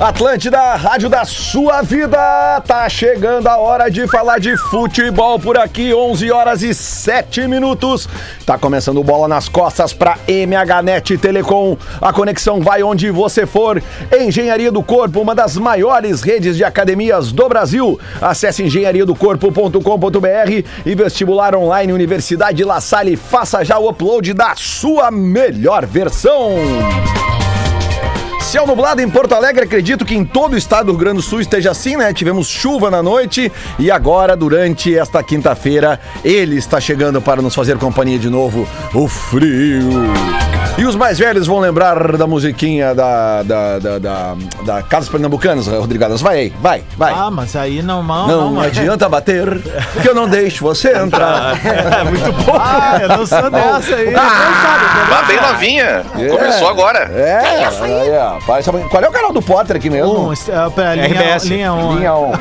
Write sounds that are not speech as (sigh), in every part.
Atlântida, rádio da sua vida. Tá chegando a hora de falar de futebol por aqui, 11 horas e 7 minutos. Tá começando bola nas costas para MHNet Telecom. A conexão vai onde você for. Engenharia do Corpo, uma das maiores redes de academias do Brasil. Acesse engenhariadocorpo.com.br e vestibular online Universidade La Salle. Faça já o upload da sua melhor versão. Céu nublado em Porto Alegre, acredito que em todo o estado do Rio Grande do Sul esteja assim, né? Tivemos chuva na noite e agora, durante esta quinta-feira, ele está chegando para nos fazer companhia de novo, o frio. E os mais velhos vão lembrar da musiquinha da, da, da, da, da Casas Pernambucanas, Rodrigo Adams. Vai aí, vai, vai. Ah, mas aí não, não, não, não adianta bater, que eu não deixo você (laughs) entrar. É muito bom. (laughs) Ah, eu não sou dessa aí. Ah, bem novinha. Começou agora. É, aí, ó. Parece- Qual é o canal do Potter aqui mesmo? Um, é, pera, linha, RBS. linha 1. Linha 1.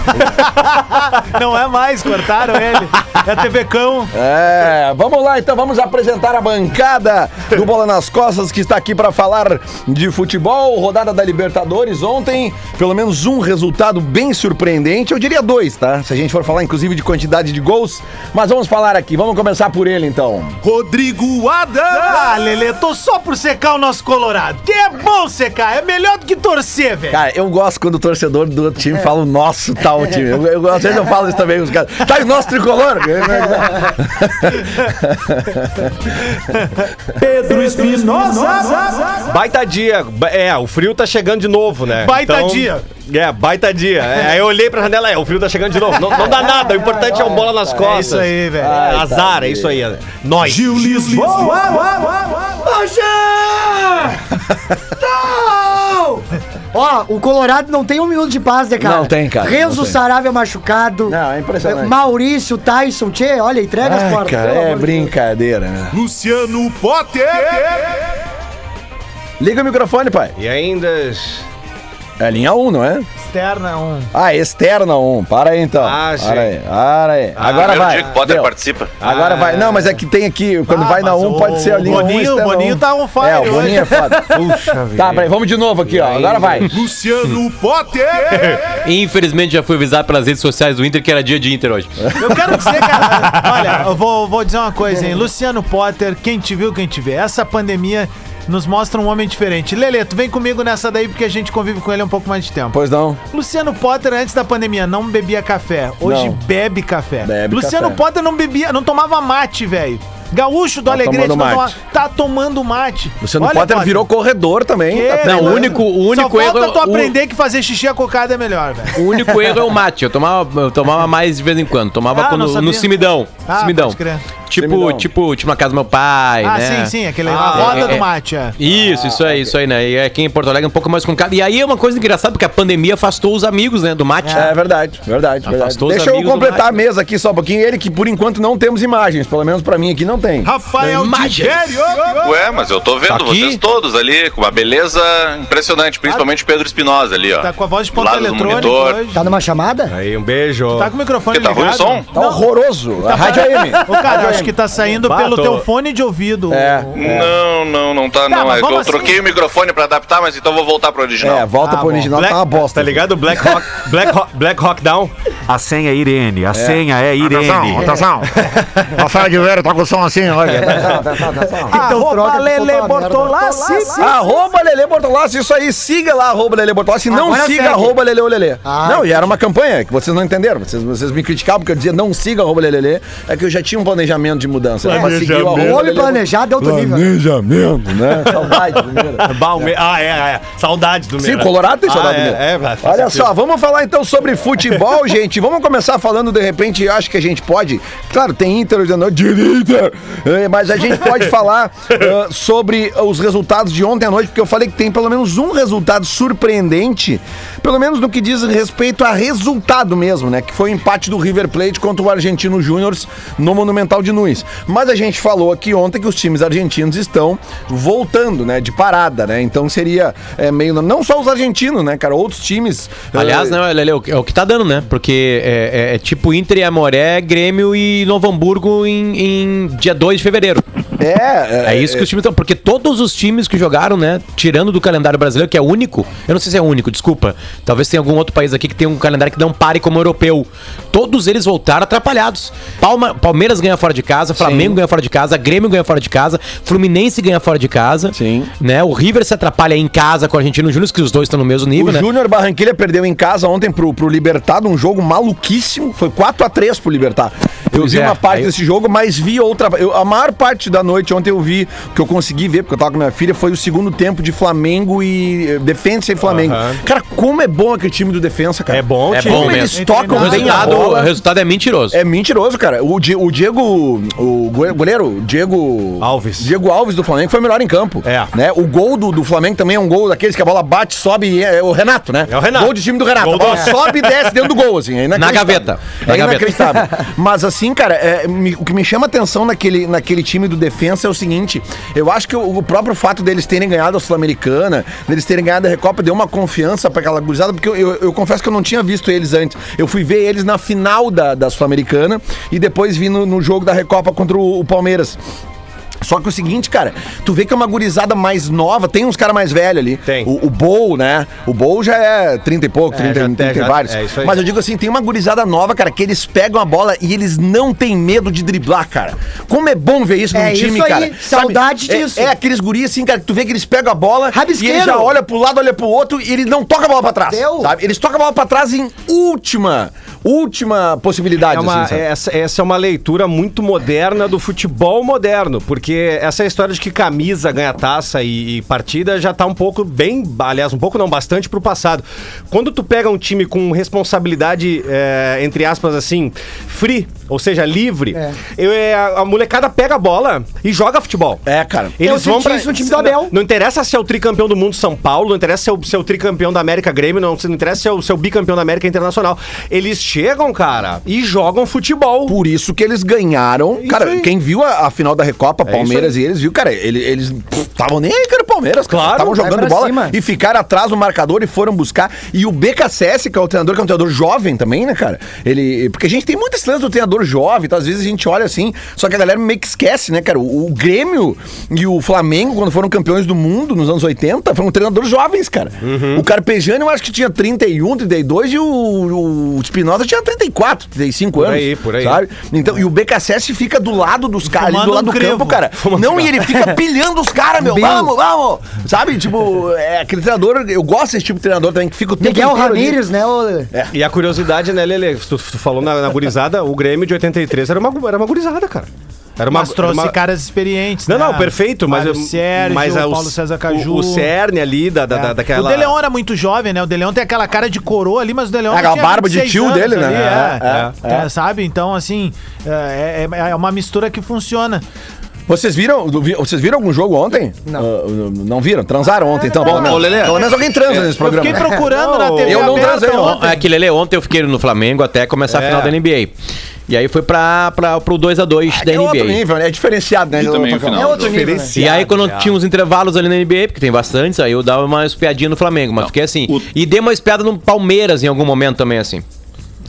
(laughs) Não é mais, cortaram ele. É TV Cão. É, vamos lá então, vamos apresentar a bancada do Bola nas Costas que está aqui para falar de futebol, rodada da Libertadores ontem, pelo menos um resultado bem surpreendente, eu diria dois, tá? Se a gente for falar inclusive de quantidade de gols, mas vamos falar aqui, vamos começar por ele então. Rodrigo Adams. Ah, Lelê, tô só por secar o nosso Colorado. Que é bom secar, é melhor do que torcer, velho. Cara, eu gosto quando o torcedor do outro time fala o nosso tal time. Eu, eu, às vezes eu falo isso também com os caras. Tá o nosso tricolor? (laughs) Pedro Espinosa. Baita dia. É, o frio tá chegando de novo, né? Baita dia. É, baita dia. É, aí eu olhei pra janela, é, o frio tá chegando de novo. Não, não dá nada, o importante é o bola nas costas. É isso aí, velho. É, azar, é isso aí. é. Nós. Gil Lisboa. (laughs) Ó, o Colorado não tem um minuto de paz, né, cara? Não tem, cara, Renzo. Saravia machucado. Não, é impressionante. Maurício, Tyson, Tchê, olha, entrega as Ai, portas. cara, é brincadeira, né? Luciano Potter. Liga o microfone, pai. E ainda. É linha 1, não é? Externa um. Ah, externa 1. Para aí então. Ah, sim. para aí, para aí. Agora Primeiro vai. dia que o Potter Deu. participa. Agora vai. Não, mas é que tem aqui, quando Ah, vai na mas 1, o pode ser a linha 1. Boninho- externa Boninho 1. tá on fire É, o Boninho é hoje. foda. (laughs) Puxa vida. Tá, peraí, vamos de novo aqui, ó. Agora vai. Luciano (laughs) Potter. (laughs) Infelizmente já fui avisado pelas redes sociais do Inter que era dia de Inter hoje. Eu quero dizer, cara, olha, eu vou, vou dizer uma coisa, hein? Luciano Potter, quem te viu, quem te vê. Essa pandemia nos mostra um homem diferente. Lele, tu vem comigo nessa daí porque a gente convive com ele há um pouco mais de tempo. Pois não. Luciano Potter, antes da pandemia, não bebia café. Hoje Não. bebe café. Bebe Luciano café. Potter não bebia, não tomava mate, velho. Gaúcho do Tá Alegrete tomando não mate. toma- tá tomando mate. Luciano Olha, Potter virou corredor também. Que? tá Não, treinando. o único, o único Só erro. falta tu o- aprender que fazer xixi acocado é melhor, velho. O único erro é o mate. Eu tomava, eu tomava mais de vez em quando. Tomava Ah, quando- não no cimidão. Ah, cimidão. pode crer. Tipo, tipo, tipo na casa do meu pai, Ah, né? sim, sim, aquele, Ah, a roda é, do é. mate, é. Isso, isso aí, isso aí, né? E aqui em Porto Alegre é um pouco mais complicado. E aí é uma coisa engraçada, porque a pandemia afastou os amigos, né? Do mate. É verdade, verdade, verdade. Afastou os Deixa eu amigos do completar a mesa aqui só um pouquinho. Ele que por enquanto não temos imagens, pelo menos pra mim aqui não tem. Rafael. Tibério. Ué, mas eu tô vendo Aqui? vocês todos ali, com uma beleza impressionante, principalmente o Pedro Espinosa ali, ó. Tá com a voz de Do ponta lado do eletrônica monitor. hoje. Tá numa chamada? Aí, um beijo. Tá com o microfone Porque tá ruim o ligado? som? Tá horroroso. A Rádio AM. Ô, cara, acho que tá saindo pelo teu fone de ouvido. É. Não, não, não tá, não. mas É eu vamos assim. troquei o microfone pra adaptar, mas então eu vou voltar pro original. É, volta Ah, pro bom. original, Black, tá uma bosta. Tá ligado? Black Rock, (laughs) Black Rock, Black Rock Down. A senha é Irene, a senha é Irene. Atenção, atenção. (laughs) Rafael de Vera tá com o som assim, olha. Atenção, atenção, atenção. (laughs) Então troca pro Lele. Bortolassi. Arroba Lele Bortolassi, isso aí, siga lá, arroba Lele Bortolassi, não Agora siga segue. arroba Lele Olelê. Ah, não, e era uma campanha que vocês não entenderam, vocês, vocês me criticavam porque eu dizia não siga arroba Lele é que eu já tinha um planejamento de mudança, pra seguir o O arroba homem Lelê planejado é outro nível. Planejamento, né? (laughs) Saudade do Meira. Ah, é, é. Saudade do Sim. Colorado tem saudade do ah, Meira. é, é, Olha sentido. só, vamos falar então sobre futebol, (laughs) gente. Vamos começar falando, de repente, eu acho que a gente pode. Claro, tem Inter hoje à noite, de Inter, é, mas a gente pode (laughs) falar ah, sobre os resultados de ontem à noite, porque eu falei que tem pelo menos um resultado surpreendente, pelo menos no que diz respeito a resultado mesmo, né? Que foi o empate do River Plate contra o Argentino Júnior no Monumental de Mas a gente falou aqui ontem que os times argentinos estão voltando, né? De parada, né? Então seria é, meio. Não só os argentinos, né, cara? Outros times. Aliás, eh, né, é o que- é o que tá dando, né? Porque porque é, é- é tipo Inter e Amoré, Grêmio e Novo Hamburgo em, em dia 2 de fevereiro. É, É isso que os times estão. Porque todos os times que jogaram, né? Tirando do calendário brasileiro, que é único. Eu não sei se é único, desculpa. Talvez tenha algum outro país aqui que tem um calendário que não pare como europeu. Todos eles voltaram atrapalhados. Palma- Palmeiras ganha fora de casa, Flamengo ganha fora de casa, Grêmio ganha fora de casa, Fluminense ganha fora de casa. Sim. Né? O River se atrapalha em casa com o Argentino Júnior, que os dois estão no mesmo nível, O né? Júnior Barranquilha perdeu em casa ontem pro, pro Libertar, num jogo maluquíssimo. Foi 4x3 pro Libertar. Eu Pois vi é, uma parte aí- desse jogo, mas vi outra. eu- a maior parte da noite ontem eu vi, o que eu consegui ver, porque eu tava com minha filha, foi o segundo tempo de Flamengo e. eh, Defensa e Flamengo. Cara, como é bom aquele time do Defensa, cara. É bom, É time. bom Como mesmo. eles tocam O bem a resultado, o resultado é mentiroso. É mentiroso, cara. O, Di- o Diego, o goleiro, Diego Alves. Diego Alves do Flamengo foi o melhor em campo. É. Né? O gol do, do Flamengo também é um gol daqueles que a bola bate, sobe e é, é o Renato, né? É o Renato. Gol de time do Renato. Gol a bola do- sobe e desce dentro do gol, assim. É inacreditável. gaveta. Na É gaveta. inacreditável. (laughs) Mas assim, cara, é, me- o que me chama atenção naquele, naquele time do defensa é o seguinte: eu acho que o, o próprio fato deles terem ganhado a Sul-Americana, deles terem ganhado a Recopa, deu uma confiança pra aquela gurizada, porque eu, eu- eu confesso que eu não tinha visto eles antes. Eu fui ver eles na final da, da Sul-Americana e depois vi no, no jogo da Recopa contra o, o Palmeiras. Só que o seguinte, cara, tu vê que é uma gurizada mais nova, tem uns caras mais velhos ali. Tem. O, o Bol, né? O Bol já é 30 e pouco, É, 30, já tem, 30 e já- vários. é isso aí. Mas eu digo assim, tem uma gurizada nova, cara, que eles pegam a bola e eles não têm medo de driblar, cara. Como é bom ver isso É num time, isso aí, cara. saudade É- disso. É, aqueles guris assim, cara, que tu vê que eles pegam a bola Rabisqueiro. e ele já olha pro lado, olha pro outro e ele não toca a bola pra trás. Deu. Sabe? Eles tocam a bola pra trás em última, última possibilidade, É uma- assim, essa, essa é uma leitura muito moderna do futebol moderno, porque essa história de que camisa ganha taça e, e partida já tá um pouco bem, aliás, um pouco não, bastante pro passado. Quando tu pega um time com responsabilidade, é, entre aspas, assim, free, ou seja, livre, É. eu- é, a, a molecada pega a bola e joga futebol. É, cara. Eu senti isso no time do Abel. Não, não interessa se é o tricampeão do mundo São Paulo, não interessa se é o, se é o tricampeão da América Grêmio, não, não interessa se é o, se é o bicampeão da América Internacional. Eles chegam, cara, e jogam futebol. Por isso que eles ganharam. Isso cara, aí. quem viu a, a final da Recopa, É Palmeiras e eles, viu, cara, ele- eles estavam nem aí, cara, o Palmeiras. Claro, Estavam jogando pra bola cima. e ficaram atrás do marcador e foram buscar. E o BKSS, que é o treinador, que é um treinador jovem também, né, cara? Ele. Porque a gente tem muitas lance do treinador jovem, então às vezes a gente olha assim, só que a galera meio que esquece, né, cara? O, o Grêmio e o Flamengo, quando foram campeões do mundo nos anos 80, foram treinadores jovens, cara. Uhum. O Carpegiani eu acho que tinha 31, 32 e o, o Espinosa tinha 34, 35 anos. aí, por aí. Sabe? Então, e o BKSS fica do lado dos caras, ali do lado um do crevo. campo, cara. Fumando Não, e ele fica pilhando os caras, meu. (laughs) Bem- Vamos, vamos. Sabe? Tipo, é aquele treinador, eu gosto desse tipo de treinador também, que fica o tempo Miguel inteiro ali. Ramírez, né? o- E a curiosidade, né, Lele? Tu, tu falou na, na gurizada, o Grêmio de 83 era uma, era uma gurizada, cara. Era uma, Mas trouxe era uma- caras experientes, Não, né? não, perfeito, mas, Mário Sérgio, mas o Paulo César Caju. O, o cerne ali da, da, É. da- daquela. O De Leon era muito jovem, né? O De Leon tem aquela cara de coroa ali, mas o De Leon É, aquela tinha barba de 26 tio dele, né? ali, É, é, é, É, Sabe? Então, assim, é, é- é uma mistura que funciona. Vocês viram, vi- vocês viram algum jogo ontem? Não. Ah, não viram? Transaram ontem, então? Pelo menos, Ô, Lelê. pelo menos alguém transa nesse Eu programa. fiquei né? procurando Não, na (laughs) TV eu não transei ontem. É que, Lele, ontem eu fiquei no Flamengo até começar a É. final da NBA. E aí foi pra, pra, pro 2x2 da É outro NBA. nível, né? É diferenciado, né? E também o final. É outro nível, né? E aí, quando tinha uns intervalos ali na NBA, porque tem bastantes, aí eu dava uma espiadinha no Flamengo, mas fiquei assim. o- E dei uma espiada no Palmeiras em algum momento também, assim.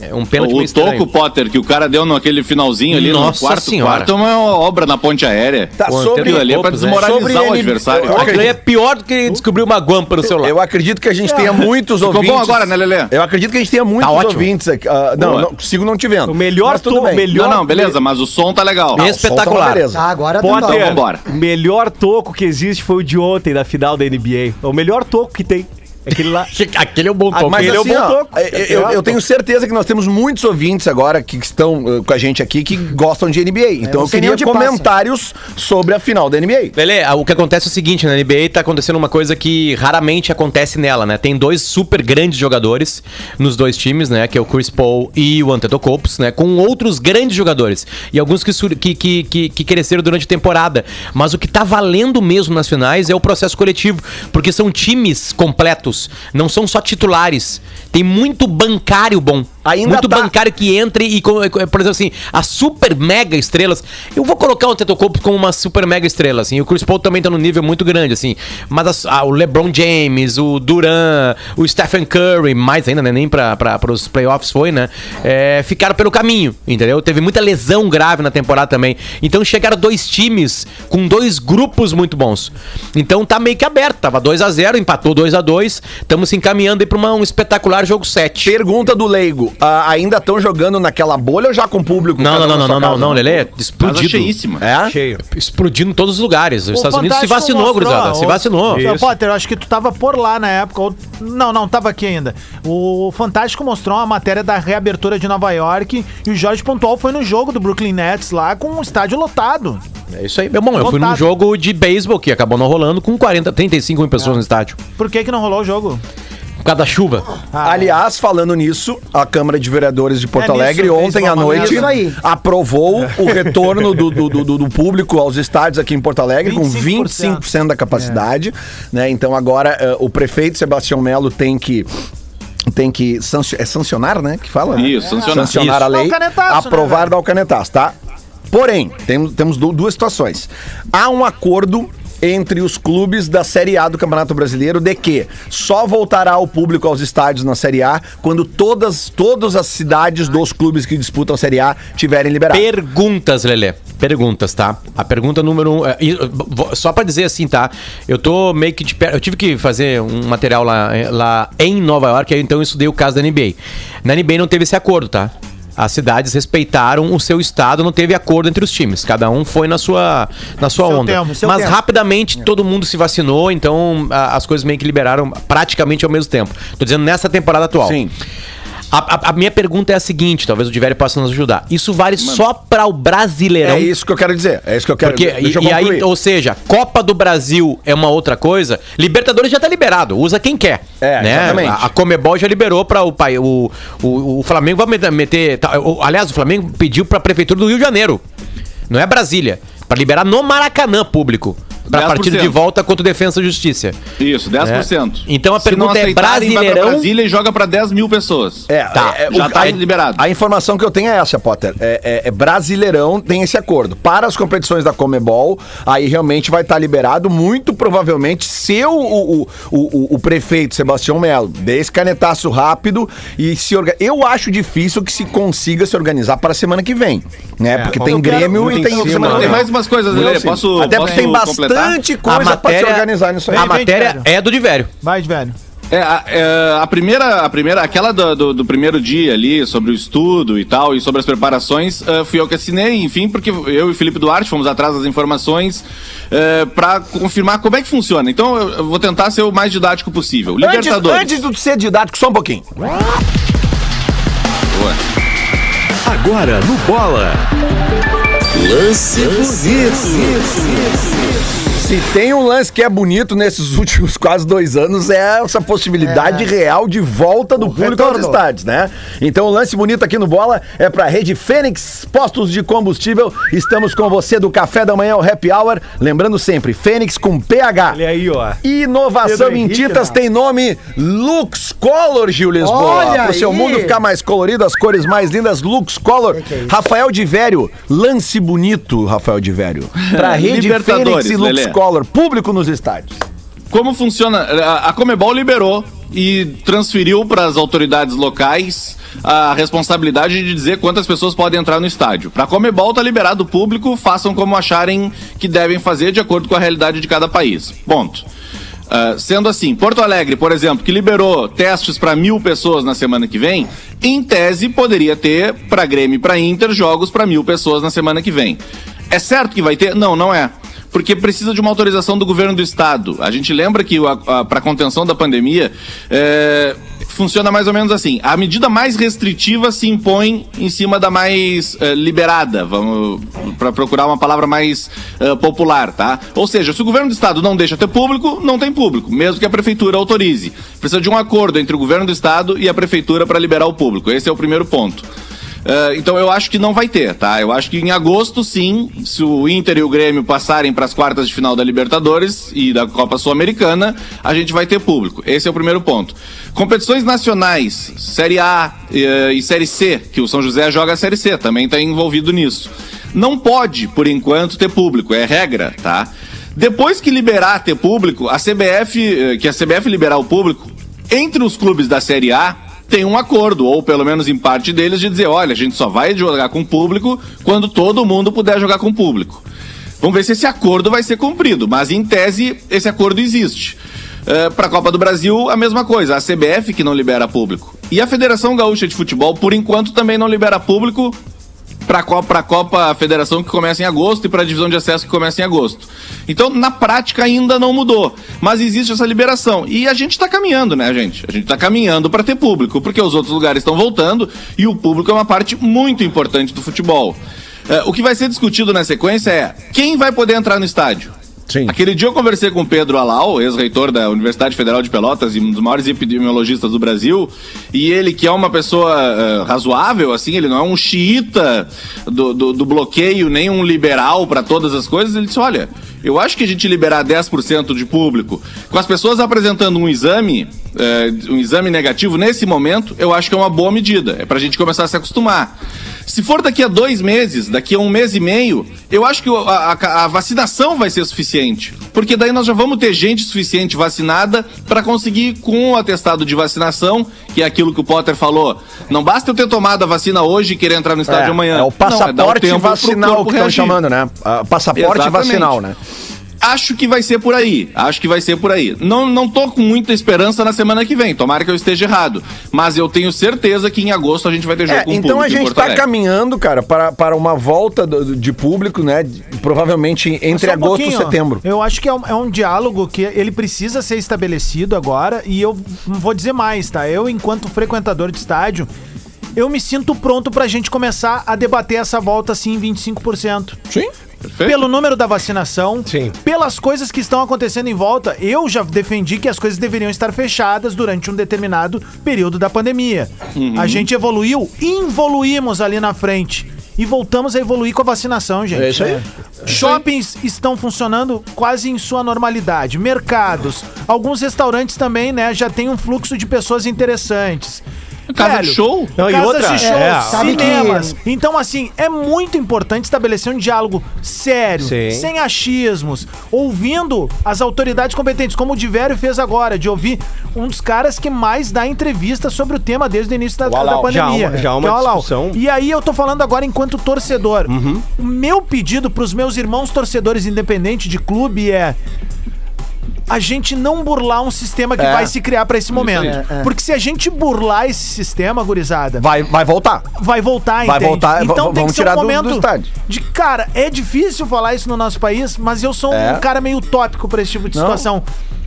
É um pênalti O toco Potter que o cara deu naquele finalzinho ali Nossa no quarto senhora. quarto é uma obra na ponte aérea. Tá, Pô, sobre, Aquilo ali é pra né? desmoralizar Sobre o adversário. eu Aquilo aí é pior do que descobrir uma guampa no celular. Eu acredito que a gente tenha (laughs) muitos Ficou ouvintes. bom agora, né, Lelê? Eu acredito que a gente tenha muitos Tá ótimo. ouvintes aqui. Ah, não, não, sigo não te vendo. O melhor Mas tudo to- bem. melhor- Não, não, beleza, mas o som tá legal. Não, tá Espetacular. beleza. Ah, agora Potter, tá Então, vambora. o melhor toco que existe foi o de ontem, da final da NBA. O melhor toco que tem. Aquele lá. (laughs) Aquele é um bom Ah, toque. mas Ele é o assim, bom ó, toco. eu, eu- eu tenho certeza que nós temos muitos ouvintes agora que estão uh, com a gente aqui que gostam de NBA. Então não eu sei queria onde passa. comentários sobre a final da NBA. Lele, o que acontece é o seguinte, na NBA tá acontecendo uma coisa que raramente acontece nela, né? Tem dois super grandes jogadores nos dois times, né? Que é o Chris Paul e o Antetokounmpo, né? Com outros grandes jogadores. E alguns que, que, que, que, que cresceram durante a temporada. Mas o que tá valendo mesmo nas finais é o processo coletivo. Porque são times completos, não são só titulares. Tem muito bancário bom. Ainda muito tá- bancário que entre e, por exemplo, assim, as super mega estrelas. Eu vou colocar o Tetocopos como uma super mega estrela, assim. O Chris Paul também tá num nível muito grande, assim. Mas as- o LeBron James, o Duran, o Stephen Curry, mais ainda, né? Nem pra, pra, pros playoffs foi, né? É, ficaram pelo caminho, entendeu? Teve muita lesão grave na temporada também. Então chegaram dois times com dois grupos muito bons. Então tá meio que aberto. Tava 2 a 0 empatou 2 a 2 Estamos se encaminhando aí pra uma- um espetacular jogo 7. Pergunta do Leigo: ah, ainda estão jogando naquela bolha ou já com público? Não, não, um não, não, não, não, Lelê, Casa explodido. cheíssima. É? Cheio. Explodindo em todos os lugares. Os O Estados Unidos se vacinou, mostrou, gurizada. Se o- vacinou. Ô, Potter, eu acho que tu tava por lá na época. ou- Não, não, tava aqui ainda. O Fantástico mostrou uma matéria da reabertura de Nova York e o Jorge Pontual foi no jogo do Brooklyn Nets lá com o estádio lotado. É isso aí. Bom, eu fui num jogo de beisebol que acabou não rolando com 40, 35 mil pessoas no estádio. Por que que não rolou o jogo? Por causa da chuva. Ah, Aliás, falando nisso, a Câmara de Vereadores de Porto É nisso, Alegre fez ontem uma à noite aprovou o retorno do, do, do- do público aos estádios aqui em Porto Alegre com 25%. 25% da capacidade. Né? Então agora eh, o prefeito Sebastião Melo tem que. Tem que sancio- é sancionar, né? Que fala? né? Isso, sancionar. Sancionar Isso. a lei. Né, aprovar velho? dar o canetaço, tá? Porém, temos, temos du- duas situações. Há um acordo entre os clubes da Série A do Campeonato Brasileiro de que só voltará o público aos estádios na Série A quando todas, todas as cidades dos clubes que disputam a Série A tiverem liberado. Perguntas, Lelê. Perguntas, tá? A pergunta número um. é, só pra dizer assim, tá? Eu tô meio que de perto. Eu tive que fazer um material lá, eh, lá em Nova York, então eu estudei o caso da NBA. Na NBA não teve esse acordo, tá? As cidades respeitaram o seu estado, não teve acordo entre os times. Cada um foi na sua, na sua Seu onda. tempo, Mas tempo. rapidamente todo mundo se vacinou, então a- as coisas meio que liberaram praticamente ao mesmo tempo. Tô dizendo nessa temporada atual. Sim. A, a- a minha pergunta é a seguinte, talvez o Diverio possa nos ajudar. Isso vale só para o Brasileirão? É isso que eu quero dizer. É isso que eu quero Porque, Deixa e, e aí, ou seja, Copa do Brasil é uma outra coisa. Libertadores já tá liberado, usa quem quer. É, né? exatamente. A, a Comebol já liberou para o pai. O, o, o Flamengo vai met- meter. tá, o- aliás, o Flamengo pediu para a prefeitura do Rio de Janeiro. Não é Brasília. Para liberar no Maracanã público. Para a 10%. partida de volta contra o Defensa e Justiça. Isso, 10%. Então a Se não pergunta é, aceitarem, vai pra Brasileirão- Brasília e joga pra 10 mil pessoas. É, Tá, é, é, já tá a- liberado. A informação que eu tenho é essa, Potter. É, é- é Brasileirão tem esse acordo. Para as competições da Comebol, aí realmente vai estar liberado. Muito provavelmente, se o, o, o, o- o prefeito Sebastião Melo dê esse canetaço rápido e se orga... Eu acho difícil que se consiga se organizar para a semana que vem. Né? Porque tem eu quero- Grêmio e tem. em cima, semana- Tem mais umas coisas, sim. Posso, Até posso porque tem completar? Bastante coisa para se organizar nisso aí. a matéria é do Divério. Vai, velho. É, a, é, a primeira, a primeira, aquela do, do- do primeiro dia ali, sobre o estudo e tal, e sobre as preparações, eh, fui eu que assinei, enfim, porque eu e o Felipe Duarte fomos atrás das informações eh, pra confirmar como é que funciona. Então eu, eu vou tentar ser o mais didático possível. Antes, Libertadores. antes de ser didático, só um pouquinho. Boa. Agora no Bola. Lance bonito. Se tem um lance que é bonito nesses (laughs) últimos quase dois anos, é essa possibilidade real de volta do público aos retorno. estádios, né? Então o lance bonito aqui no Bola é pra Rede Fênix Postos de Combustível. Estamos com você do café da manhã ao happy hour. Lembrando sempre, Fênix com PH. Olha aí, ó. Inovação Pedro em Henrique, tintas não. tem nome Lux Color, Gil Lisboa. Olha Pro seu aí. mundo ficar mais colorido, as cores mais lindas, Lux Color. Que que é? Rafael de Vério, lance bonito, Rafael de Vério. (laughs) Pra Rede Fênix e Lux Lelê. Color, público nos estádios. Como funciona? A Comebol liberou e transferiu para as autoridades locais a responsabilidade de dizer quantas pessoas podem entrar no estádio. Para a Comebol tá liberado o público, façam como acharem que devem fazer de acordo com a realidade de cada país. Ponto. Ah, sendo assim, Porto Alegre, por exemplo, que liberou testes para mil pessoas na semana que vem, em tese poderia ter para Grêmio e para Inter jogos para mil pessoas na semana que vem. É certo que vai ter? Não, não é porque precisa de uma autorização do governo do estado. A gente lembra que para contenção da pandemia é, funciona mais ou menos assim: a medida mais restritiva se impõe em cima da mais é, liberada, vamos para procurar uma palavra mais é, popular, tá? Ou seja, se o governo do estado não deixa ter público, não tem público, mesmo que a prefeitura autorize. Precisa de um acordo entre o governo do estado e a prefeitura para liberar o público. Esse é o primeiro ponto. Uh, então eu acho que não vai ter, tá? Eu acho que em agosto, sim, se o Inter e o Grêmio passarem para as quartas de final da Libertadores e da Copa Sul-Americana, a gente vai ter público. Esse é o primeiro ponto. Competições nacionais, Série A uh, e Série C, que o São José joga a Série C, também está envolvido nisso. Não pode, por enquanto, ter público, é regra, tá? Depois que liberar ter público, a CBF, uh, que a CBF liberar o público, entre os clubes da Série A, tem um acordo, ou pelo menos em parte deles, de dizer: olha, a gente só vai jogar com público quando todo mundo puder jogar com público. Vamos ver se esse acordo vai ser cumprido, mas em tese esse acordo existe. Uh, Para a Copa do Brasil, a mesma coisa, a CBF que não libera público. E a Federação Gaúcha de Futebol, por enquanto, também não libera público para a Copa, Copa Federação que começa em agosto e para a divisão de acesso que começa em agosto. Então, na prática ainda não mudou, mas existe essa liberação e a gente está caminhando, né, gente? A gente está caminhando para ter público, porque os outros lugares estão voltando e o público é uma parte muito importante do futebol. É, o que vai ser discutido na sequência é quem vai poder entrar no estádio. Sim. Aquele dia eu conversei com o Pedro Alau, ex-reitor da Universidade Federal de Pelotas e um dos maiores epidemiologistas do Brasil, e ele que é uma pessoa uh, razoável, assim, ele não é um xiita do, do, do bloqueio, nem um liberal para todas as coisas, ele disse, olha, eu acho que a gente liberar 10% de público, com as pessoas apresentando um exame, uh, um exame negativo nesse momento, eu acho que é uma boa medida, é pra gente começar a se acostumar. Se for daqui a dois meses, daqui a um mês e meio, eu acho que a, a, a vacinação vai ser suficiente. Porque daí nós já vamos ter gente suficiente vacinada para conseguir, com o atestado de vacinação, que é aquilo que o Potter falou, não basta eu ter tomado a vacina hoje e querer entrar no estádio É, amanhã. é o Não, passaporte dar o tempo pro vacinal que estão chamando, né? Ah, passaporte Exatamente. vacinal, né? Acho que vai ser por aí. Acho que vai ser por aí. Não, não tô com muita esperança na semana que vem. Tomara que eu esteja errado. Mas eu tenho certeza que em agosto a gente vai ter jogo É, com então público a gente tá Alegre. caminhando, cara, para, para uma volta do- de público, né? Provavelmente entre um agosto e setembro. Eu acho que é um, é um diálogo que ele precisa ser estabelecido agora e eu vou dizer mais, tá? Eu, enquanto frequentador de estádio, eu me sinto pronto pra gente começar a debater essa volta assim em 25%. Sim. Perfeito? Pelo número da vacinação, Sim. pelas coisas que estão acontecendo em volta, eu já defendi que as coisas deveriam estar fechadas durante um determinado período da pandemia. A gente evoluiu, involuímos ali na frente. E voltamos a evoluir com a vacinação, gente. É isso aí. Shoppings estão funcionando quase em sua normalidade. Mercados. Alguns restaurantes também, né, já tem um fluxo de pessoas interessantes. Casa de show? Não, e Casas outra, de shows, é, sabe que- cinemas. Então, assim, é muito importante estabelecer um diálogo sério, Sim. sem achismos, ouvindo as autoridades competentes, como o Divério fez agora, de ouvir um dos caras que mais dá entrevista sobre o tema desde o início da, da Alau. pandemia. Já há uma- já uma é discussão. E aí eu tô falando agora enquanto torcedor. Uhum. O meu pedido pros meus irmãos torcedores independentes de clube é a gente não burlar um sistema que É. vai se criar pra esse momento. É, é. Porque se a gente burlar esse sistema, gurizada, Vai, vai voltar. vai voltar, Vai entende? voltar, Então tem vamos que ser tirar um do- do momento estádio. de cara, é difícil falar isso no nosso país, mas eu sou É. um cara meio utópico pra esse tipo de Não. situação.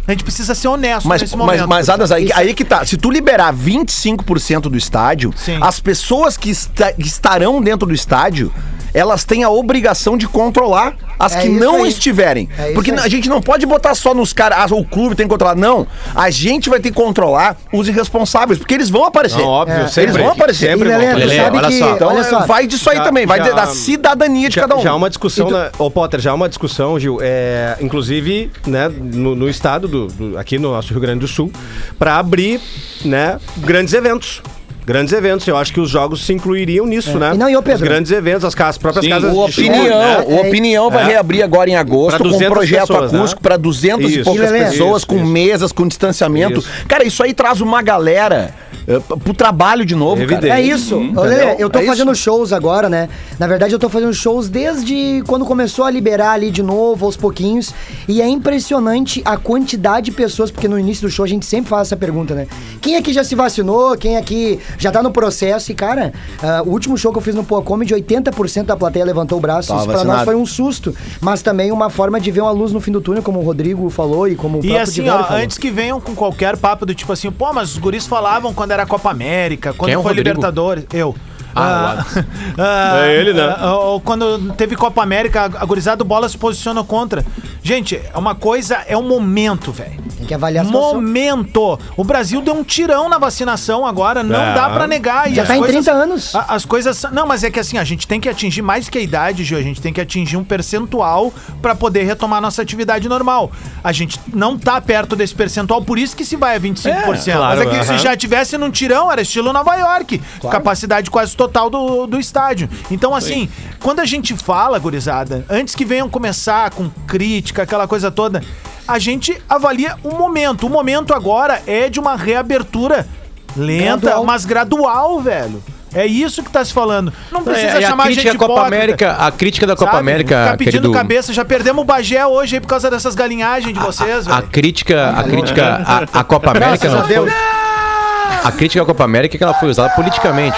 A gente precisa ser honesto Mas, nesse mas, momento. mas Adas, aí, aí que tá. Se tu liberar 25% do estádio, Sim. as pessoas que esta- estarão dentro do estádio, elas têm a obrigação de controlar as É que não aí. estiverem. É Porque aí. a gente não pode botar só nos caras, ah, o clube tem que controlar. Não. A gente vai ter que controlar os irresponsáveis, porque eles vão aparecer. Não, óbvio, É, sempre. eles vão aparecer. Sempre E, Lelê. Lelê, sabe olha que, só. Então olha só, vai disso aí Já- também, vai já- da cidadania de já, cada um. já há uma discussão, tu- na, ô Potter, já há uma discussão, Gil, é, inclusive, né, no, no estado, do, do- aqui no nosso Rio Grande do Sul, para abrir, né, grandes eventos. Grandes eventos, eu acho que os jogos se incluiriam nisso, né? E não, e ô, Pedro? Os grandes eventos, as, casas, as próprias Sim, casas O de show, Opinião, né? o Opinião vai É. reabrir agora em agosto com um 200 projeto pessoas, acústico né? para 200 e Isso. poucas E, Lelê, pessoas, isso, com isso. mesas, com distanciamento. Isso. Cara, isso aí traz uma galera uh, pro trabalho de novo, Evidente. cara. É isso. Lelê, entendeu? eu tô É fazendo isso. shows agora, né? Na verdade, eu tô fazendo shows desde quando começou a liberar ali de novo, aos pouquinhos. E é impressionante a quantidade de pessoas, porque no início do show a gente sempre faz essa pergunta, né? Quem aqui já se vacinou? Quem aqui já tá no processo? E, cara, ah, o último show que eu fiz no Poa Comedy, 80% da plateia levantou o braço. Tava Isso pra nós foi um susto. Mas também uma forma de ver uma luz no fim do túnel, como o Rodrigo falou e como o E próprio assim, Diverio ó, falou. antes que venham com qualquer papo do tipo assim, pô, mas os guris falavam quando era Copa América, quando Quem é o foi Rodrigo? Libertadores. Eu. Ah, (laughs) ah, É ele, né? ah, ou quando teve Copa América, a gurizada bola se posiciona contra. Gente, é uma coisa, é um momento, velho. Tem que avaliar a situação. Momento. O Brasil deu um tirão na vacinação agora, não É. dá pra negar. E Já tá em coisas- 30 anos. a- As coisas. Não, mas é que assim, a gente tem que atingir mais que a idade, Gil. A gente tem que atingir um percentual pra poder retomar nossa atividade normal. A gente não tá perto desse percentual, por isso que se vai a 25%. claro, mas é que se aham. já tivesse num tirão, era estilo Nova York. Capacidade quase total do, do estádio. Então, assim, quando a gente fala, gurizada, antes que venham começar com crítica, aquela coisa toda, a gente avalia o momento. O momento agora é de uma reabertura lenta, Gradual. mas gradual, velho. É isso que tá se falando. Não precisa É, e a chamar crítica gente à Copa hipócrita, América, a crítica da Copa sabe? América, Ficar pedindo querido, cabeça. Já perdemos o Bagé hoje aí por causa dessas galinhagens de vocês, a velho. crítica, a crítica à, à Copa América Graças não a Deus. foi, a crítica à Copa América é que ela foi usada politicamente.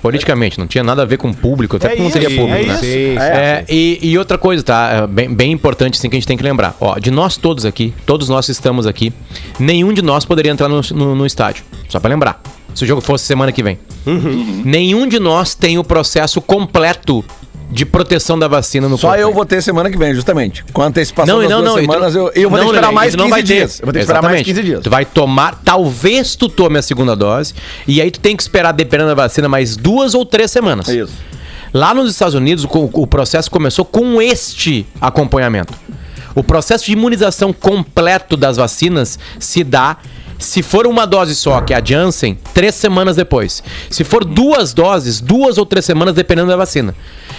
Politicamente, não tinha nada a ver com o público, até É porque não isso, teria público, é né? isso. É, e, e outra coisa, tá? É bem, bem importante assim que a gente tem que lembrar. Ó, de nós todos aqui, todos nós estamos aqui, nenhum de nós poderia entrar no, no, no estádio. Só pra lembrar. Se o jogo fosse semana que vem. Nenhum de nós tem o processo completo de proteção da vacina no Só corpo eu vou ter semana que vem, justamente. Com a antecipação Não, das não, duas não. tu- semanas, eu, eu vou ter que não, esperar mais e tu não 15 vai ter. dias. Eu vou ter que esperar mais Exatamente. 15 dias. Tu vai tomar, talvez tu tome a segunda dose, e aí tu tem que esperar, dependendo da vacina, mais duas ou três semanas. Isso. Lá nos Estados Unidos, o, o processo começou com este acompanhamento. O processo de imunização completo das vacinas se dá se for uma dose só, que é a Janssen, três semanas depois. Se for duas doses, duas ou três semanas, dependendo da vacina.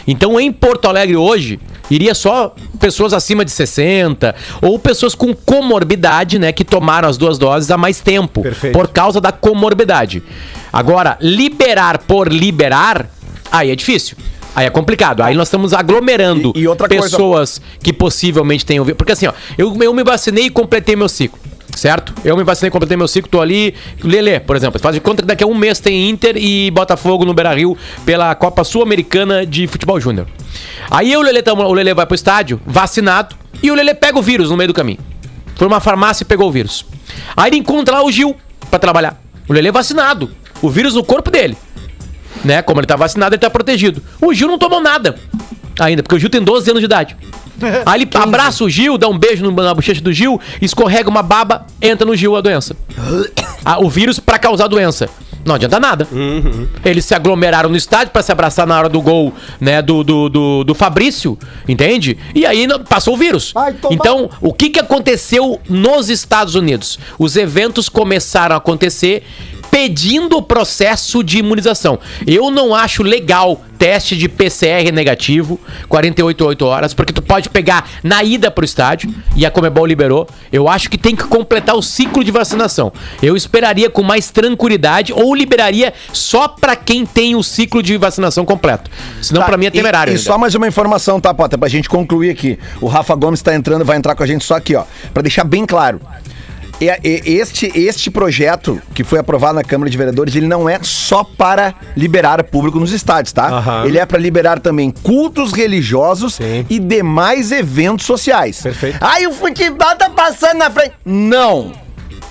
Então, em Porto Alegre hoje, iria só pessoas acima de 60 ou pessoas com comorbidade, né, que tomaram as duas doses há mais tempo, Perfeito. por causa da comorbidade. Agora, liberar por liberar, aí é difícil. Aí é complicado. Aí nós estamos aglomerando E- e outra coisa- pessoas que possivelmente tenham. Porque assim, ó, eu, eu me vacinei e completei meu ciclo. Certo? Eu me vacinei, completei meu ciclo, tô ali. Lelê, por exemplo, faz de conta que daqui a um mês tem Inter e Botafogo no Beira Rio pela Copa Sul-Americana de Futebol Júnior. Aí o Lelê, tá- o Lelê vai pro estádio, vacinado, e o Lelê pega o vírus no meio do caminho. Foi numa farmácia e pegou o vírus. Aí ele encontra lá o Gil pra trabalhar. O Lelê vacinado. O vírus no corpo dele né? Como ele tá vacinado, ele tá protegido. O Gil não tomou nada ainda, porque o Gil tem 12 anos de idade. (laughs) Aí ele abraça o Gil, dá um beijo na bochecha do Gil, escorrega uma baba, entra no Gil a doença. (coughs) Ah, o vírus pra causar doença. Não adianta nada. Eles se aglomeraram no estádio pra se abraçar na hora do gol, né, do, do, do, do Fabrício, entende? E aí passou o vírus. Ai, toma- Então, o que, que aconteceu nos Estados Unidos? Os eventos começaram a acontecer pedindo o processo de imunização. Eu não acho legal teste de PCR negativo, 48 8 horas, porque tu pode pegar na ida pro estádio e a Comebol liberou. Eu acho que tem que completar o ciclo de vacinação. Eu esperaria com mais tranquilidade ou liberaria só pra quem tem o ciclo de vacinação completo. Senão Tá, pra mim é e- temerário. E, ainda. só mais uma informação, tá, Potter? Pra gente concluir aqui. O Rafa Gomes tá entrando, vai entrar com a gente só aqui, ó. Pra deixar bem claro. Este, este projeto que foi aprovado na Câmara de Vereadores, ele não é só para liberar público nos estádios, tá? Aham. Ele é para liberar também cultos religiosos Sim. e demais eventos sociais. Perfeito. Aí o futebol tá passando na frente. Não!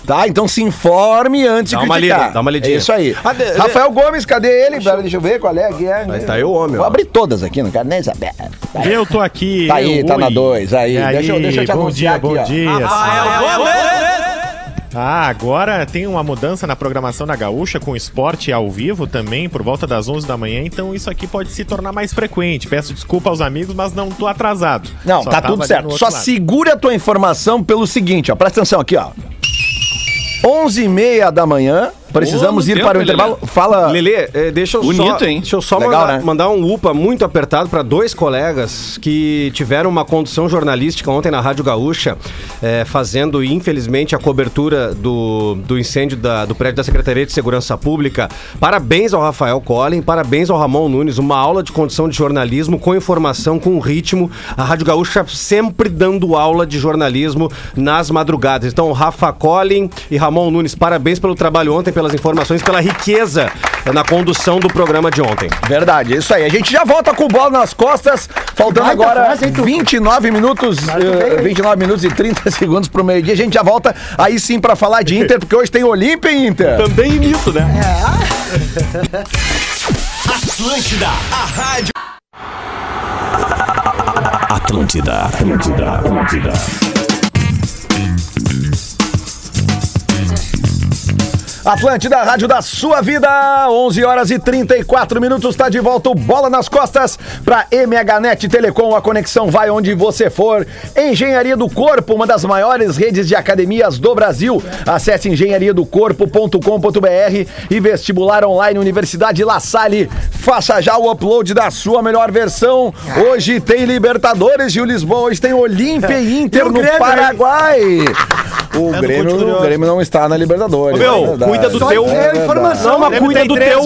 Tá? Então se informe antes Dá de uma criticar. lida, dá uma lidinha. É isso aí. Ah, Rafael Gomes, cadê ele? Pera, Deixa eu ver qual é. Aqui é. Aí tá aí o homem, Vou ó. abrir todas aqui, não quero nem saber. Eu tô aqui. Tá aí, eu, tá na oi. dois, aí. E Deixa eu- deixa eu te bom anunciar dia, bom aqui, ó. dia. Ah, agora tem uma mudança na programação da Gaúcha com esporte ao vivo também, por volta das 11 da manhã, então isso aqui pode se tornar mais frequente. Peço desculpa aos amigos, mas não tô atrasado. Não, Só tá tudo certo. Só lado. segura a tua informação pelo seguinte, ó. Presta atenção aqui, ó. 11 e meia da manhã, precisamos ir para o intervalo. Fala. Lelê, eh, deixa eu só, Bonito, hein? deixa eu só Legal, mandar, né? mandar um UPA muito apertado para dois colegas que tiveram uma condução jornalística ontem na Rádio Gaúcha, eh, fazendo, infelizmente, a cobertura do, do incêndio da- do prédio da Secretaria de Segurança Pública. Parabéns ao Rafael Collin, parabéns ao Ramon Nunes, uma aula de condução de jornalismo com informação, com ritmo. A Rádio Gaúcha sempre dando aula de jornalismo nas madrugadas. Então, Rafa Collin e Ramon Nunes, parabéns pelo trabalho ontem, pelas informações, pela riqueza na condução do programa de ontem. Verdade, é isso aí. A gente já volta com o bola nas costas. Faltando Baita agora frase, hein, tu? 29 minutos, eh, 29 minutos e 30 (laughs) segundos pro meio-dia. A gente já volta aí sim pra falar de Inter, porque hoje tem Olímpia e Inter. Também imito, né? (laughs) Atlântida, a rádio. Atlântida, Atlântida, Atlântida. Atlântida, rádio da sua vida, 11 horas e 34 minutos, está de volta o Bola nas Costas para MHNet Telecom, a conexão vai onde você for. Engenharia do Corpo, uma das maiores redes de academias do Brasil. Acesse engenhariadocorpo.com.br e vestibular online Universidade La Salle. Faça já o upload da sua melhor versão. Hoje tem Libertadores, Gil Lisboa, hoje tem Olímpia e (laughs) Inter E no Grêmio, hein? Paraguai. O É Grêmio, o. Grêmio não está na Libertadores. Ô, meu, é. Cuida do teu. a informação. Não, mas cuida do teu.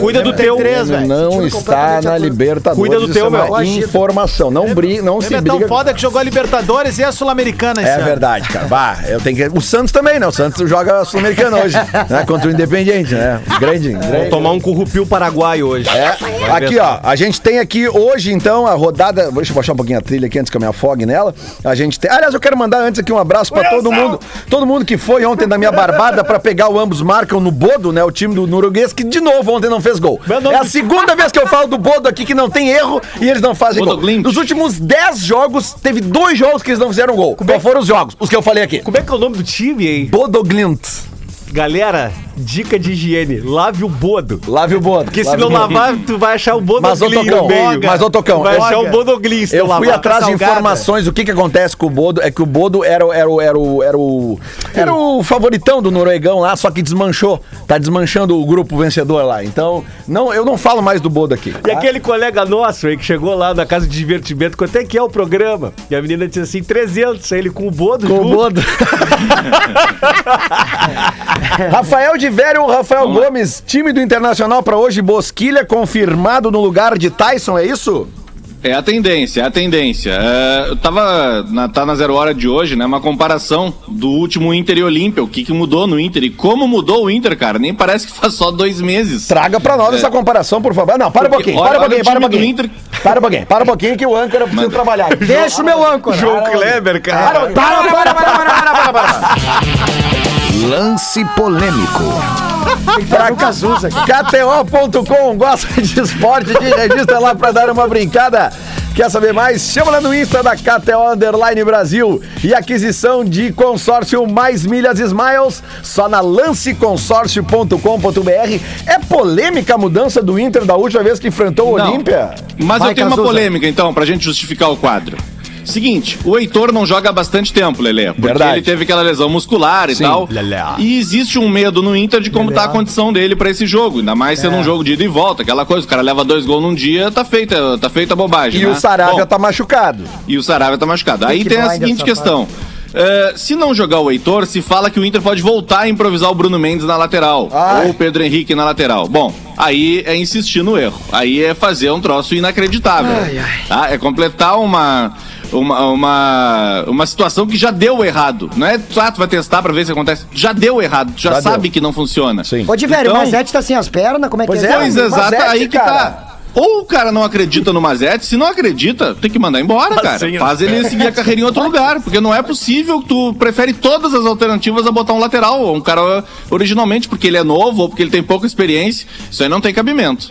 Cuida do teu. três, velho. Não está na. Libertadores. Cuida do teu, é meu. Informação. Não, bri, não se Grêmio é tão briga. foda que jogou a Libertadores e a Sul-Americana esse É verdade, cara. Bah, eu tenho que... O Santos também, né? O Santos joga Sul-Americano hoje, né? Contra o Independiente, né? Grande, Vou grande. tomar um currupio paraguaio hoje. É, aqui ó, a gente tem aqui hoje então a rodada. Deixa eu baixar um pouquinho a trilha aqui antes que eu me afogue nela. A gente tem. Aliás, eu quero mandar antes aqui um abraço pra todo mundo. Todo mundo que foi ontem da minha barbada pra pegar o ambos marcam no Bodo, né? O time do Norueguês, que de novo ontem não fez gol. É a segunda vez que eu falo do Bodo aqui que não tem erro e eles não fazem Bodo gol. Glimt. Nos últimos 10 jogos, teve dois jogos que eles não fizeram gol. Qual foram os jogos? Os que eu falei aqui. Como é que é o nome do time, hein? Bodo Glint. Galera, dica de higiene. Lave o bodo. Lave o Bodo. Porque se não o Bodo. lavar, tu vai achar o Mas, ô, bodoglin Tocão, meio. mas, ô, Tocão, vai eu- achar o bodoglin Eu fui atrás de informações. O que que acontece com o Bodo é que o Bodo era, o- era, o- era, o, era, o, era o favoritão do noruegão lá, só que desmanchou. Tá desmanchando o grupo vencedor lá. Então, não, eu não falo mais do Bodo aqui. E aquele colega nosso aí que chegou lá na casa de divertimento, quanto é que é o programa? E a menina disse assim, 300, aí ele com o bodo Com o. Bodo. (laughs) Rafael de Vério, Rafael Gomes, time do Internacional pra hoje, Bosquilha confirmado no lugar de Tyson, é isso? É a tendência, é a tendência. É, eu tava na, tá na zero hora de hoje, né? Uma comparação do último Inter e Olímpia. O que, que mudou no Inter e como mudou o Inter, cara. Nem parece que faz só dois meses. Traga pra nós É. essa comparação, por favor. Não, para um pouquinho, olha- para um pouquinho, o para um pouquinho. Inter. Para um pouquinho, para um pouquinho que o âncora precisa trabalhar. Deixa o meu âncora. João Kleber, cara. Para, para, para, para, para, para, para. (laughs) Lance polêmico. Pra Cazuza. KTO.com, gosta de esporte, de registra lá pra dar uma brincada. Quer saber mais? Chama lá no Insta da KTO Underline Brasil. E aquisição de consórcio mais milhas Smiles, só na lanceconsórcio.com.br. É polêmica a mudança do Inter da última vez que enfrentou o. Olímpia? Mas Vai, eu tenho uma Cazuza. polêmica, então, pra gente justificar o quadro. Seguinte, o Heitor não joga há bastante tempo, Lelê. Porque Verdade. ele teve aquela lesão muscular e Sim, tal. Lelê. E existe um medo no Inter de como tá a condição dele pra esse jogo. Ainda mais É. sendo um jogo de ida e volta. Aquela coisa, o cara leva dois gols num dia, tá feita, tá feita a bobagem. E né? o Saravia Bom, tá machucado. E o Saravia tá machucado. Aí que tem a seguinte questão. É, se não jogar o Heitor, se fala que o Inter pode voltar a improvisar o Bruno Mendes na lateral. Ai. Ou o Pedro Henrique na lateral. Bom, aí é insistir no erro. Aí é fazer um troço inacreditável. Tá? É completar uma, uma, uma, uma situação que já deu errado. Não é, ah, tu vai testar pra ver se acontece. Já deu errado. Tu já, Já sabe deu. que não funciona. Sim. Ô, de velho, Então- o Mazete tá sem as pernas, como é que Pois é? é, Pois exato, é que, aí que cara- tá. Ou o cara não acredita no Mazete, se não acredita, tem que mandar embora, cara. Assim, Faz ele seguir a carreira em outro lugar, porque não é possível que tu prefere todas as alternativas a botar um lateral, ou um cara originalmente porque ele é novo ou porque ele tem pouca experiência. Isso aí não tem cabimento.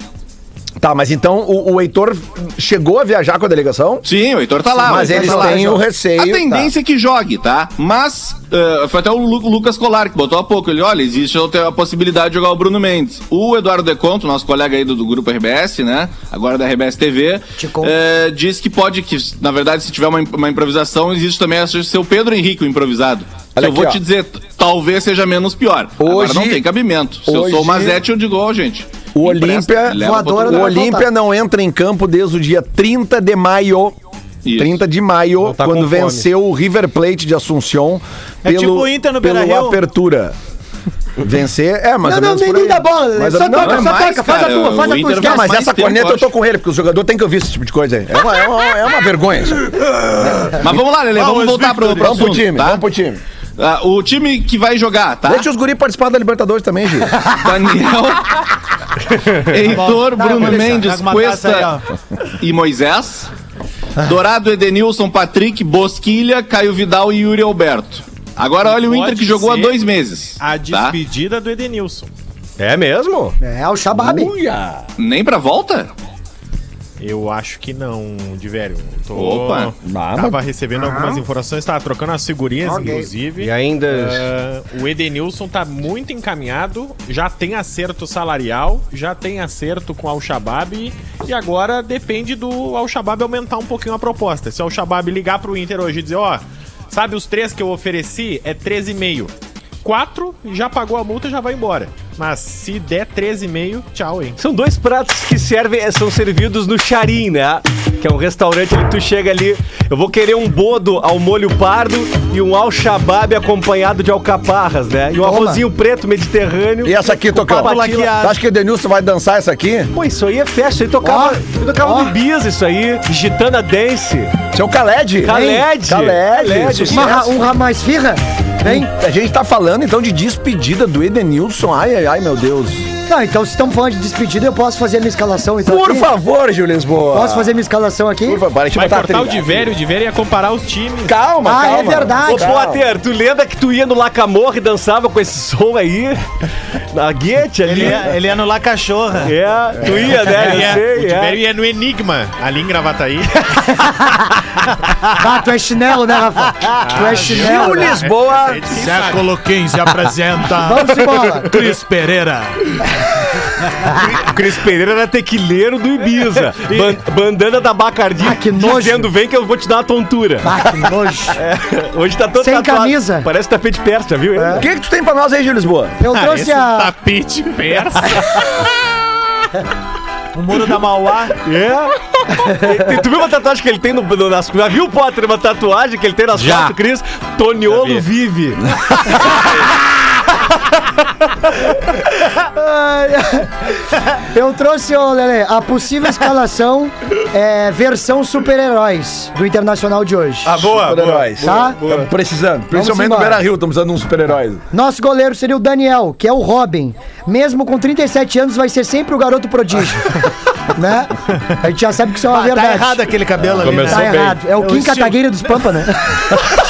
Tá, mas então o, o Heitor chegou a viajar com a delegação? Sim, o Heitor tá lá. Mas eles tá lá. têm o receio, A tendência é que jogue, tá? Mas eh, foi até o Lu- Lucas Colar que botou há pouco. Ele, olha, existe a possibilidade de jogar o Bruno Mendes. O Eduardo Deconto, nosso colega aí do, do grupo RBS, né? Agora da RBS TV, conto. eh, diz que pode, que na verdade, se tiver uma, uma improvisação, existe também a ser o Pedro Henrique o improvisado. Olha eu vou aqui, ó. te dizer, talvez seja menos pior. Agora Hoje- não tem cabimento. Se eu hoje- sou o Mazete, eu digo, ó, gente. O Olímpia, o Olímpia não entra em campo desde o dia 30 de maio. Isso. 30 de maio, tá quando venceu o River Plate de Assunção É tipo o Inter no pelo Beira-Rio. apertura. Vencer, é, mais Não, não, nem, nem dá bola. Mais Só não, toca, não, só mais, toca. Faz a tua, faz a tua. Não, mas essa corneta eu tô com ele, porque o jogador tem que ouvir esse tipo de coisa aí. É uma, é uma, é uma vergonha. Mas vamos lá, Lele, vamos Vamos, voltar pro, pro Vamos pro time, tá? vamos pro time. Ah, o time que vai jogar, tá? Deixa os guri participar da Libertadores também, Gil. (laughs) Daniel, (laughs) Heitor, Tá, Bruno. Mendes, Cuesta aí, e Moisés. Dourado, Edenilson, Patrick, Bosquilha, Caio Vidal e Yuri Alberto. Agora olha o Inter que jogou há dois meses. A tá? despedida do Edenilson. É mesmo? É, o Shabab. Nem pra volta? Eu acho que não, de velho. Tô, Opa. Ah, tava recebendo algumas informações, tava trocando as figurinhas, inclusive. E ainda. Ah, o Edenilson tá muito encaminhado, já tem acerto salarial, já tem acerto com o Al-Shabaab e agora depende do Al-Shabaab aumentar um pouquinho a proposta. Se o Al-Shabaab ligar pro Inter hoje e dizer, ó, sabe os três que eu ofereci? É 13,5. Quatro, já pagou a multa, já vai embora. Mas se der 13,5, tchau, hein? São dois pratos que servem, são servidos no Charim, né? Que é um restaurante tu chega ali. Eu vou querer um bodo ao molho pardo e um al-shabaab acompanhado de alcaparras, né? E um Toma. arrozinho preto mediterrâneo. E essa aqui, Tocão? pato Tu acha que o Denilson vai dançar essa aqui? Pô, isso aí é festa. Isso aí tocava, Ó, isso tocava ó. no Ibiza, isso aí. Gitana Dance. Seu Khaled. Khaled. Khaled. Khaled. sucesso. Uma, um ra- mais firra? Vem. A gente tá falando então de despedida do Edenilson. Ai, ai, ai, meu Deus. Não, então se estamos falando de despedida, eu posso fazer a minha escalação então Por aqui? favor, Gil Lisboa. Posso fazer minha escalação aqui? Por favor, para de Vai a cortar o de velho, o de velho ia comparar os times. Calma, Ah, calma. é verdade. Ô, Potter, tu lembra que tu ia no Lacamorra e dançava com esse som aí? (laughs) Na guete ali? Ele ia, ele ia no La Cachorra. É, tu ia, né? Ele Eu ia- sei, o de é. ia no Enigma, ali em Gravataí. (laughs) Ah, tu é chinelo, né, Rafa? tu é Gil chinelo. né? Lisboa. Século XV apresenta Vamos embora. Cris Pereira. O Cris Pereira era tequileiro do Ibiza. Ban- bandana da Bacardi. Ah, que nojo. Dizendo, vem que eu vou te dar uma tontura. Ah, que nojo. (laughs) Hoje tá todo Sem tatuado. camisa. Parece tapete persa, viu? ele? O que, que tu tem pra nós aí, Gil Lisboa? Eu Ah, trouxe a. tapete persa. (laughs) O muro da Mauá. É. E tu viu uma tatuagem que ele tem no, no, nas Já viu, Potter, uma tatuagem que ele tem nas Já. costas, Cris? Toniolo vive. (laughs) Eu trouxe, ô Lele, a possível escalação é versão super-heróis do Internacional de hoje. Ah, boa, super-heróis. Tá? Estamos precisando. Principalmente no embora. Beira Rio, estamos precisando de uns super-heróis. Nosso goleiro seria o Daniel, que é o Robin. Mesmo com 37 anos, vai ser sempre o garoto prodígio. (laughs) né? A gente já sabe que isso é uma Ah, verdade. tá errado aquele cabelo ali. Começou Tá né? bem. errado. É o É Kim. Kataguiri dos Pampa, né? (laughs)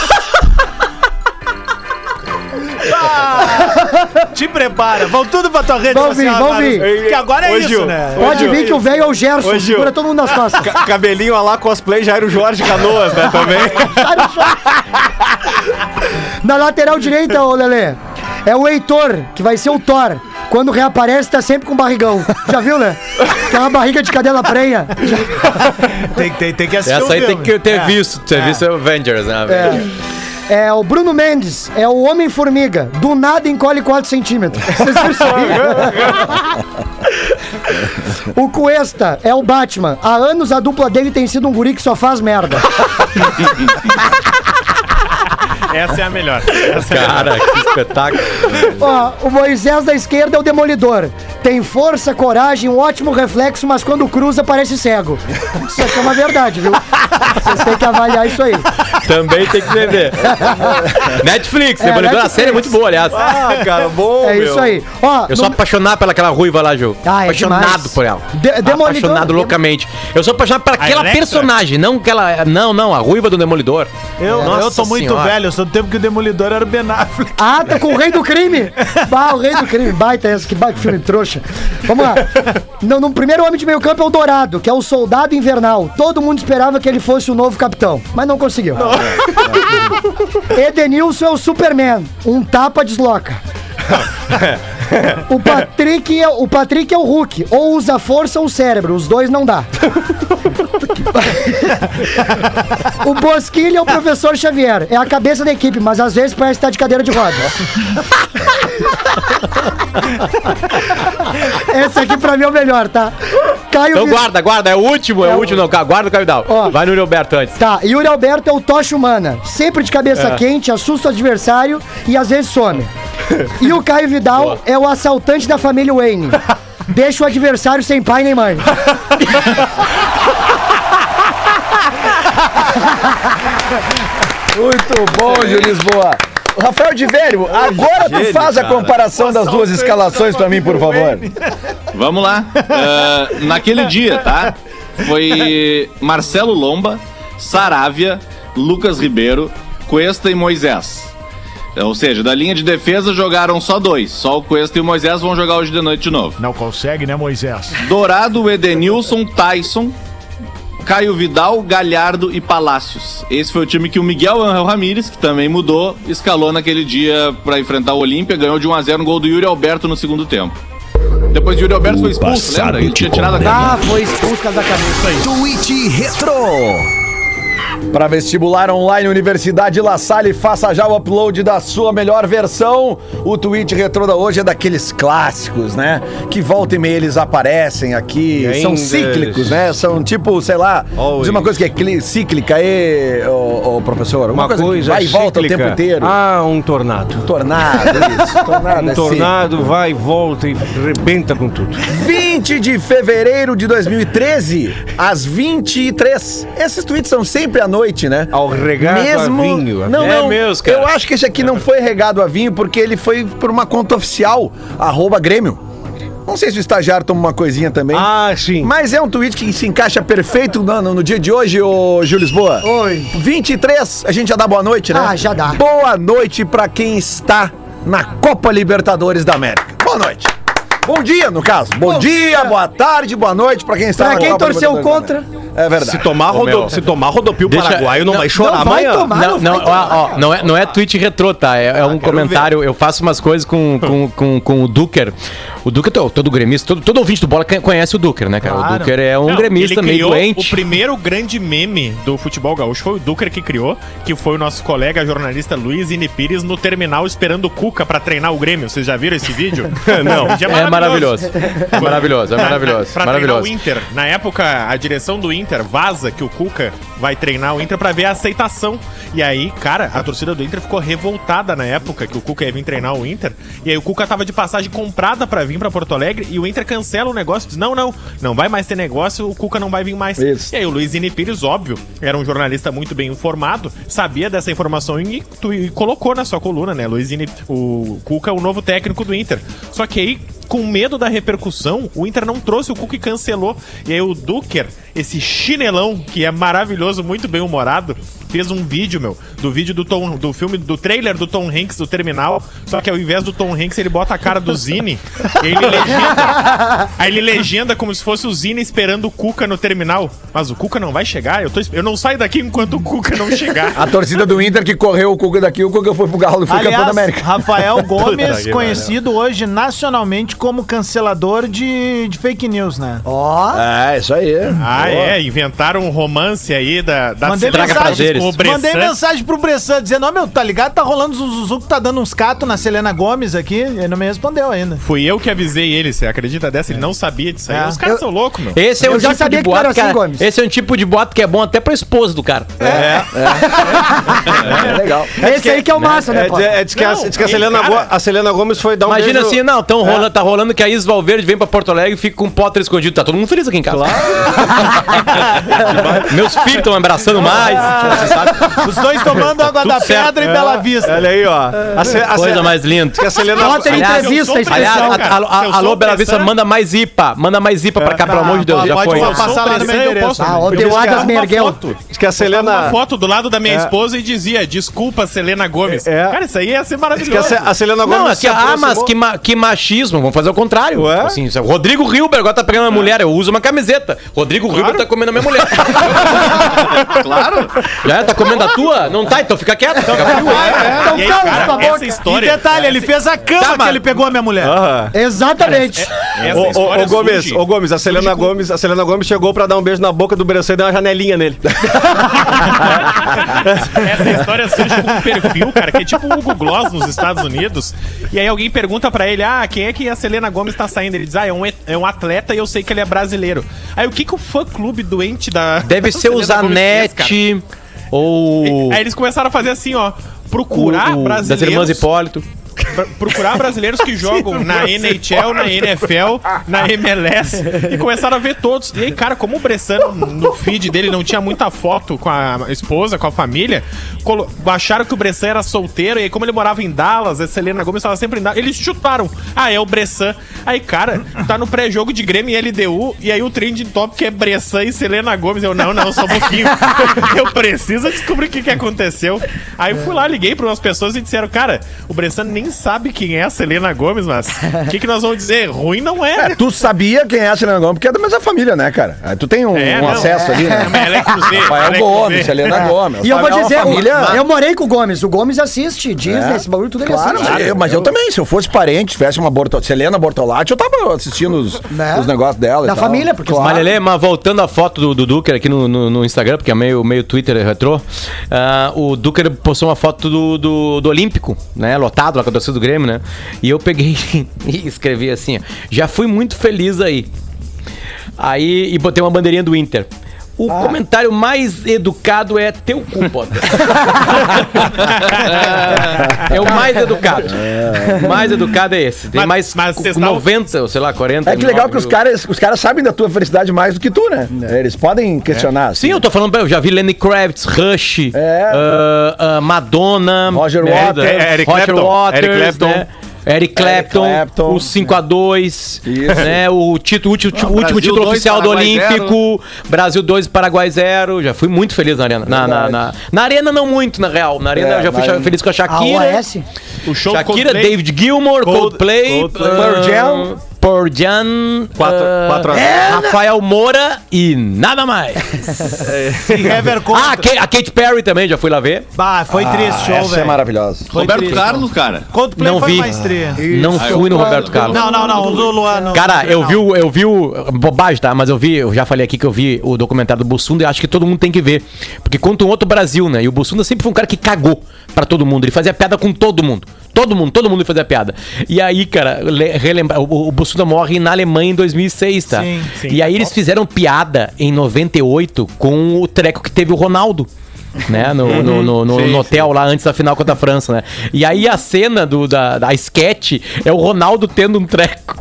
Te prepara. Vão tudo pra tua rede Vamos vir, social. vamos vir. Porque agora é Ô, isso, Gil, né? ô, Pode Gil. vir que o velho é o Gerson. Ô, Gil. Segura todo mundo nas costas. Ca- cabelinho lá, cosplay, já era o Jorge Canoas, né, também. (laughs) Na lateral direita, ô Lelê, é o Heitor, que vai ser o Thor. Quando reaparece, tá sempre com barrigão. Já viu, né? Aquela barriga de cadela prenha. (laughs) Tem, tem, tem que assistir Essa o aí tem que ter É. visto, ter visto Avengers, né? É. É o Bruno Mendes, é o Homem-Formiga. Do nada encolhe 4 centímetros. (laughs) Vocês aí? O Cuesta é o Batman. Há anos a dupla dele tem sido um guri que só faz merda. (laughs) Essa é a melhor. Essa é a melhor. Cara, que espetáculo. Ó, o Moisés da esquerda é o Demolidor. Tem força, coragem, um ótimo reflexo, mas quando cruza parece cego. Isso aqui é uma verdade, viu? Vocês têm que avaliar isso aí. Também tem que entender. Netflix, É, Demolidor, a série é muito boa, aliás. Ah, cara, bom, É meu. isso aí. Ó, Eu sou no- apaixonado pelaquela ruiva lá, Ju. Ah, é apaixonado demais. por ela. De- Demolidor- apaixonado loucamente. Eu sou apaixonado por aquela Electra? personagem, não aquela. Não, não, a ruiva do Demolidor. Eu, Nossa eu tô muito Senhora. velho, eu sou do tempo que o Demolidor era o Ben Affleck. Ah, tá com o rei do crime. Bah, o rei do crime. Baita essa, que baita filme trouxa. Vamos lá. No, no primeiro homem de meio campo é o Dourado, que é o soldado invernal. Todo mundo esperava que ele fosse o novo capitão, mas não conseguiu. Edenilson é o Superman. Um tapa desloca. (laughs) O Patrick, é, o Patrick é o Hulk. Ou usa força ou cérebro. Os dois não dá. (laughs) o Bosquilha é o professor Xavier. É a cabeça da equipe, mas às vezes parece estar de cadeira de rodas. (laughs) Esse aqui pra mim é o melhor, tá? Caio Então guarda, guarda, é o último, é, É o último, não, guarda o Cavidal. Ó. Vai no Yuri Alberto antes. Tá, Yuri Alberto é o tocha humana. Sempre de cabeça quente, assusta o adversário e às vezes some. E o Caio Vidal é o assaltante da família Wayne. Deixa o adversário sem pai nem mãe. Muito bom, Gil Lisboa. Rafael de Velho, agora tu Gênio, faz a cara. comparação das duas escalações pra mim, por favor. Vamos lá. Ah, naquele dia, tá? Foi Marcelo Lomba, Saravia, Lucas Ribeiro, Cuesta e Moisés. Ou seja, da linha de defesa jogaram só dois. Só o Cuesta e o Moisés vão jogar hoje de noite de novo. Não consegue, né, Moisés? Dourado, Edenilson, Tyson, Caio Vidal, Galhardo e Palácios. Esse foi o time que o Miguel Angel Ramírez, que também mudou, escalou naquele dia pra enfrentar o Olímpia, ganhou de 1 a 0 no gol do Yuri Alberto no segundo tempo. Depois o Yuri Alberto foi expulso, lembra? Ele tinha tirado a camisa. Ah, foi expulso da cabeça. Tweet Retro. Para vestibular online Universidade La Salle, faça já o upload da sua melhor versão. O tweet retrô da hoje é daqueles clássicos, né? Que volta e meia eles aparecem aqui. São cíclicos, né? São tipo, sei lá, Always. diz uma coisa que é cli- cíclica aí, ô, ô, professor. Uma coisa, que vai e volta cíclica. o tempo inteiro. Ah, um tornado. Tornado, isso. (laughs) Tornado Um é tornado vai e volta e rebenta com tudo. 20 de fevereiro de 2013, às 23. Esses tweets são sempre à noite, né? Ao regado Mesmo... a vinho. a Não, É não. mesmo, cara. Eu acho que esse aqui não foi regado a vinho porque ele foi por uma conta oficial, arroba Grêmio. Não sei se o estagiário toma uma coisinha também. Ah, sim. Mas é um tweet que se encaixa perfeito no, no- no dia de hoje, ô Gil Lisboa. Oi. 23, a gente já dá boa noite, né? Ah, já dá. Boa noite pra quem está na Copa Libertadores da América. Boa noite. Bom dia, no caso. Bom, dia, boa tarde, boa noite pra quem está Pra quem Copa torceu contra. É verdade. Se tomar, rodo, se tomar rodopio Deixa- paraguaio, não, não- vai chorar não vai amanhã. tomar. Não, não, ó, ó, não, é, não é tweet retrô, tá? É, é um comentário. Eu faço umas coisas com, com, com, com o Duker. O Duker, todo, todo gremista, todo, todo ouvinte do bola can- conhece o Duker, né, cara? O Claro. Duker é um Não, gremista ele meio criou doente. O primeiro grande meme do futebol gaúcho foi o Duker que criou, que foi o nosso colega jornalista Luiz Inipires no terminal esperando o Cuca pra treinar o Grêmio. Vocês já viram esse vídeo? (laughs) Não. É maravilhoso. É maravilhoso, é maravilhoso. Pra maravilhoso. treinar o Inter. Na época, a direção do Inter vaza que o Cuca vai treinar o Inter pra ver a aceitação. E aí, cara, a torcida do Inter ficou revoltada na época que o Cuca ia vir treinar o Inter. E aí o Cuca tava de passagem comprada pra vir pra Porto Alegre e o Inter cancela o negócio. Diz, não, não, não vai mais ter negócio, o Cuca não vai vir mais. Isso. E aí o Luiz Pires, óbvio, era um jornalista muito bem informado, sabia dessa informação e, tu- e colocou na sua coluna, né? Luiz o Cuca é o novo técnico do Inter. Só que aí, com medo da repercussão, o Inter não trouxe o Cuca e cancelou. E aí o Duker, esse chinelão, que é maravilhoso, muito bem humorado, fez um vídeo, meu, do vídeo do Tom, do filme, do trailer do Tom Hanks do Terminal, só que ao invés do Tom Hanks, ele bota a cara do Zine, e ele legenda. Aí ele legenda como se fosse o Zine esperando o Cuca no terminal. Mas o Cuca não vai chegar, eu, tô, eu não saio daqui enquanto o Cuca não chegar. A torcida do Inter que correu o Cuca daqui, o Cuca foi pro Galo e foi campeão da Aliás, América. Rafael (laughs) Gomes, conhecido hoje nacionalmente como cancelador de, de fake news, né? Ó. É, isso aí. Ah, é, inventaram um romance aí da, da Mandei mensagem, prazeres com o Bressan. mandei mensagem pro Bressan dizendo: Ó, meu, tá ligado? Tá rolando o Zuzu que tá dando uns catos na Selena Gomes aqui. Ele não me respondeu ainda. Fui eu que avisei ele, você acredita dessa? Ele não sabia disso aí. É. Os caras Eu- são loucos, meu. Esse é Eu um já tipo sabia de que tu era boato, assim. Gomes. Esse é um tipo de boato que é bom até pra esposa do cara. É legal. Esse aí que é o massa, né, É, pô? é, diz que, a, que Selena Gomes foi dar um Imagina beijo... assim, não, tão rolando, tá rolando que a Isis Valverde vem pra Porto Alegre e fica com o Potter escondido. Tá todo mundo feliz aqui em casa. (laughs) Meus filhos estão abraçando mais. você sabe? Os dois tomando água da certo. pedra e Bela Vista. Olha aí, ó. A, Ce- a, Coisa Ce- mais linda. que a Selena... Potter aliás, entrevista, a Aliás, expressão. a- cara. a- Se eu alô, sou Bela Vista, pressão- manda mais IPA. Manda mais IPA pra cá, pelo amor de Deus. Já pode foi. passar lá no meu endereço. posso- Ah, deu postava Adas. Diz que a Uma Selena... foto do lado da minha esposa e dizia, desculpa, Selena Gomes. É. Cara, isso aí ia ser Diz que a, maravilhoso. Ce- a Selena Gomes... Não, se aqui, ah, mas que, ma- que machismo. Vamos fazer o contrário. Ué? Assim, é- Rodrigo Hilber agora tá pegando uma mulher. Eu uso uma camiseta. Rodrigo Hilber tá comendo a minha mulher. (laughs) Claro. Já é? Tá comendo a tua? Não tá, então fica quieto. Fica frio. Então aí, cala essa boca. E história... detalhe, ele fez a cama Tá, que ele pegou a minha mulher. Aham. Exatamente. essa Ô, história Gomes, ô Gomes, a Selena Gomes, a Selena Gomes chegou pra dar um beijo na boca do Bressan e deu uma janelinha nele. (laughs) Essa história surge com um perfil, cara, que é tipo o Hugo Gloss nos Estados Unidos. E aí alguém pergunta pra ele, ah, quem é que a Selena Gomes tá saindo? Ele diz, ah, é um, é um atleta e eu sei que ele é brasileiro. Aí o que que o fã-clube doente da... (laughs) Deve da ser o Selena? Zanetti ou... Aí eles começaram a fazer assim, ó, o- procurar o- brasileiros... das irmãs Hipólito. Procurar brasileiros que (laughs) jogam na NHL, na NFL, na (laughs) MLS e começaram a ver todos. E aí, cara, como o Bressan no feed dele não tinha muita foto com a esposa, com a família, acharam que o Bressan era solteiro e aí, como ele morava em Dallas, a Selena Gomes estava sempre em Dallas, eles chutaram. Ah, é o Bressan. Aí, cara, tá no pré-jogo de Grêmio e LDU e aí o trending top que é Bressan e Selena Gomes. Eu, não, não, só um pouquinho. (laughs) Eu preciso descobrir o que, que aconteceu. Aí fui lá, liguei para umas pessoas e disseram, cara, o Bressan nem sabe quem é a Selena Gomes, mas o que, que nós vamos dizer? Ruim não é. É, tu sabia quem é a Selena Gomes, porque é da mesma família, né, cara? Aí tu tem um, É, um não, acesso ali, né? Mas ela é Cruzeiro. Rafael ela é Gomes. Selena Gomes. E eu vou É dizer, família... eu morei com o Gomes. O Gomes assiste Disney, É. esse bagulho tudo ele Claro, assiste. mas eu, mas eu também, se eu fosse parente, tivesse uma Borto... Selena Bortolatti, eu tava assistindo os, Né? os negócios dela. e Da tal. família, porque Claro. Mas, Lelê, mas voltando à foto do, do Duker aqui no, no, no Instagram, porque é meio, meio Twitter retrô, ah, o Duker postou uma foto do, do, do Olímpico, né? Lotado lá com a torcida do Grêmio, né? E eu peguei (laughs) e escrevi assim: ó, já fui muito feliz aí. Aí, e botei uma bandeirinha do Inter. O comentário mais educado é teu cu, Potter. é o mais educado. O mais educado é esse. Tem Mas- mais mas cu- vocês estavam- 90, ou sei lá, 40. É que legal que os caras, os caras sabem da tua felicidade mais do que tu, né? Eles podem questionar. assim. Sim, eu tô falando, eu já vi Lenny Kravitz, Rush, É. ah, ah, Madonna, Roger Waters. Eric Roger Clapton, Waters, Eric Clapton. né, Eric Clapton, Clapton. o 5x2, Isso. né, o, título, último, Ah, último Brasil título dois, oficial do Paraguai Olímpico, Brasil 2, Paraguai 0, já fui muito feliz na arena. Na, na, na, na arena não muito, na real, na arena É, eu já fui arena. feliz com a A Shakira. OAS? O show do Shakira, Coldplay- David Gilmour, Cold- Coldplay, Coldplay. Pearl Jam. Pearl Jam, Quatro- ah, quatro a- Rafael Moura e nada mais. (laughs) Contra. Ah, a Kate, a Katy Perry também, já fui lá ver. Bah, foi triste o show, Essa é velho. maravilhosa. Foi Roberto triste. Carlos, cara. Coldplay Não foi vi. Não fui no Roberto Carlos. Não, não, não, o do Luan. não. Cara, eu vi, o- eu vi o. Bobagem, tá? Mas eu vi, eu já falei aqui que eu vi o documentário do Bussunda e acho que todo mundo tem que ver. Porque conta um outro Brasil, né? E o Bussunda sempre foi um cara que cagou pra todo mundo. Ele fazia piada com todo mundo. Todo mundo, todo mundo fazia piada. E aí, cara, le- relembra, o, o Bussunda morre na Alemanha em 2006, tá? Sim, sim. E aí eles fizeram piada em 98 com o treco que teve o Ronaldo. Né, no, no, no, no- no hotel lá antes da final contra a França, né? E aí a cena do, da, da sketch é o Ronaldo tendo um treco.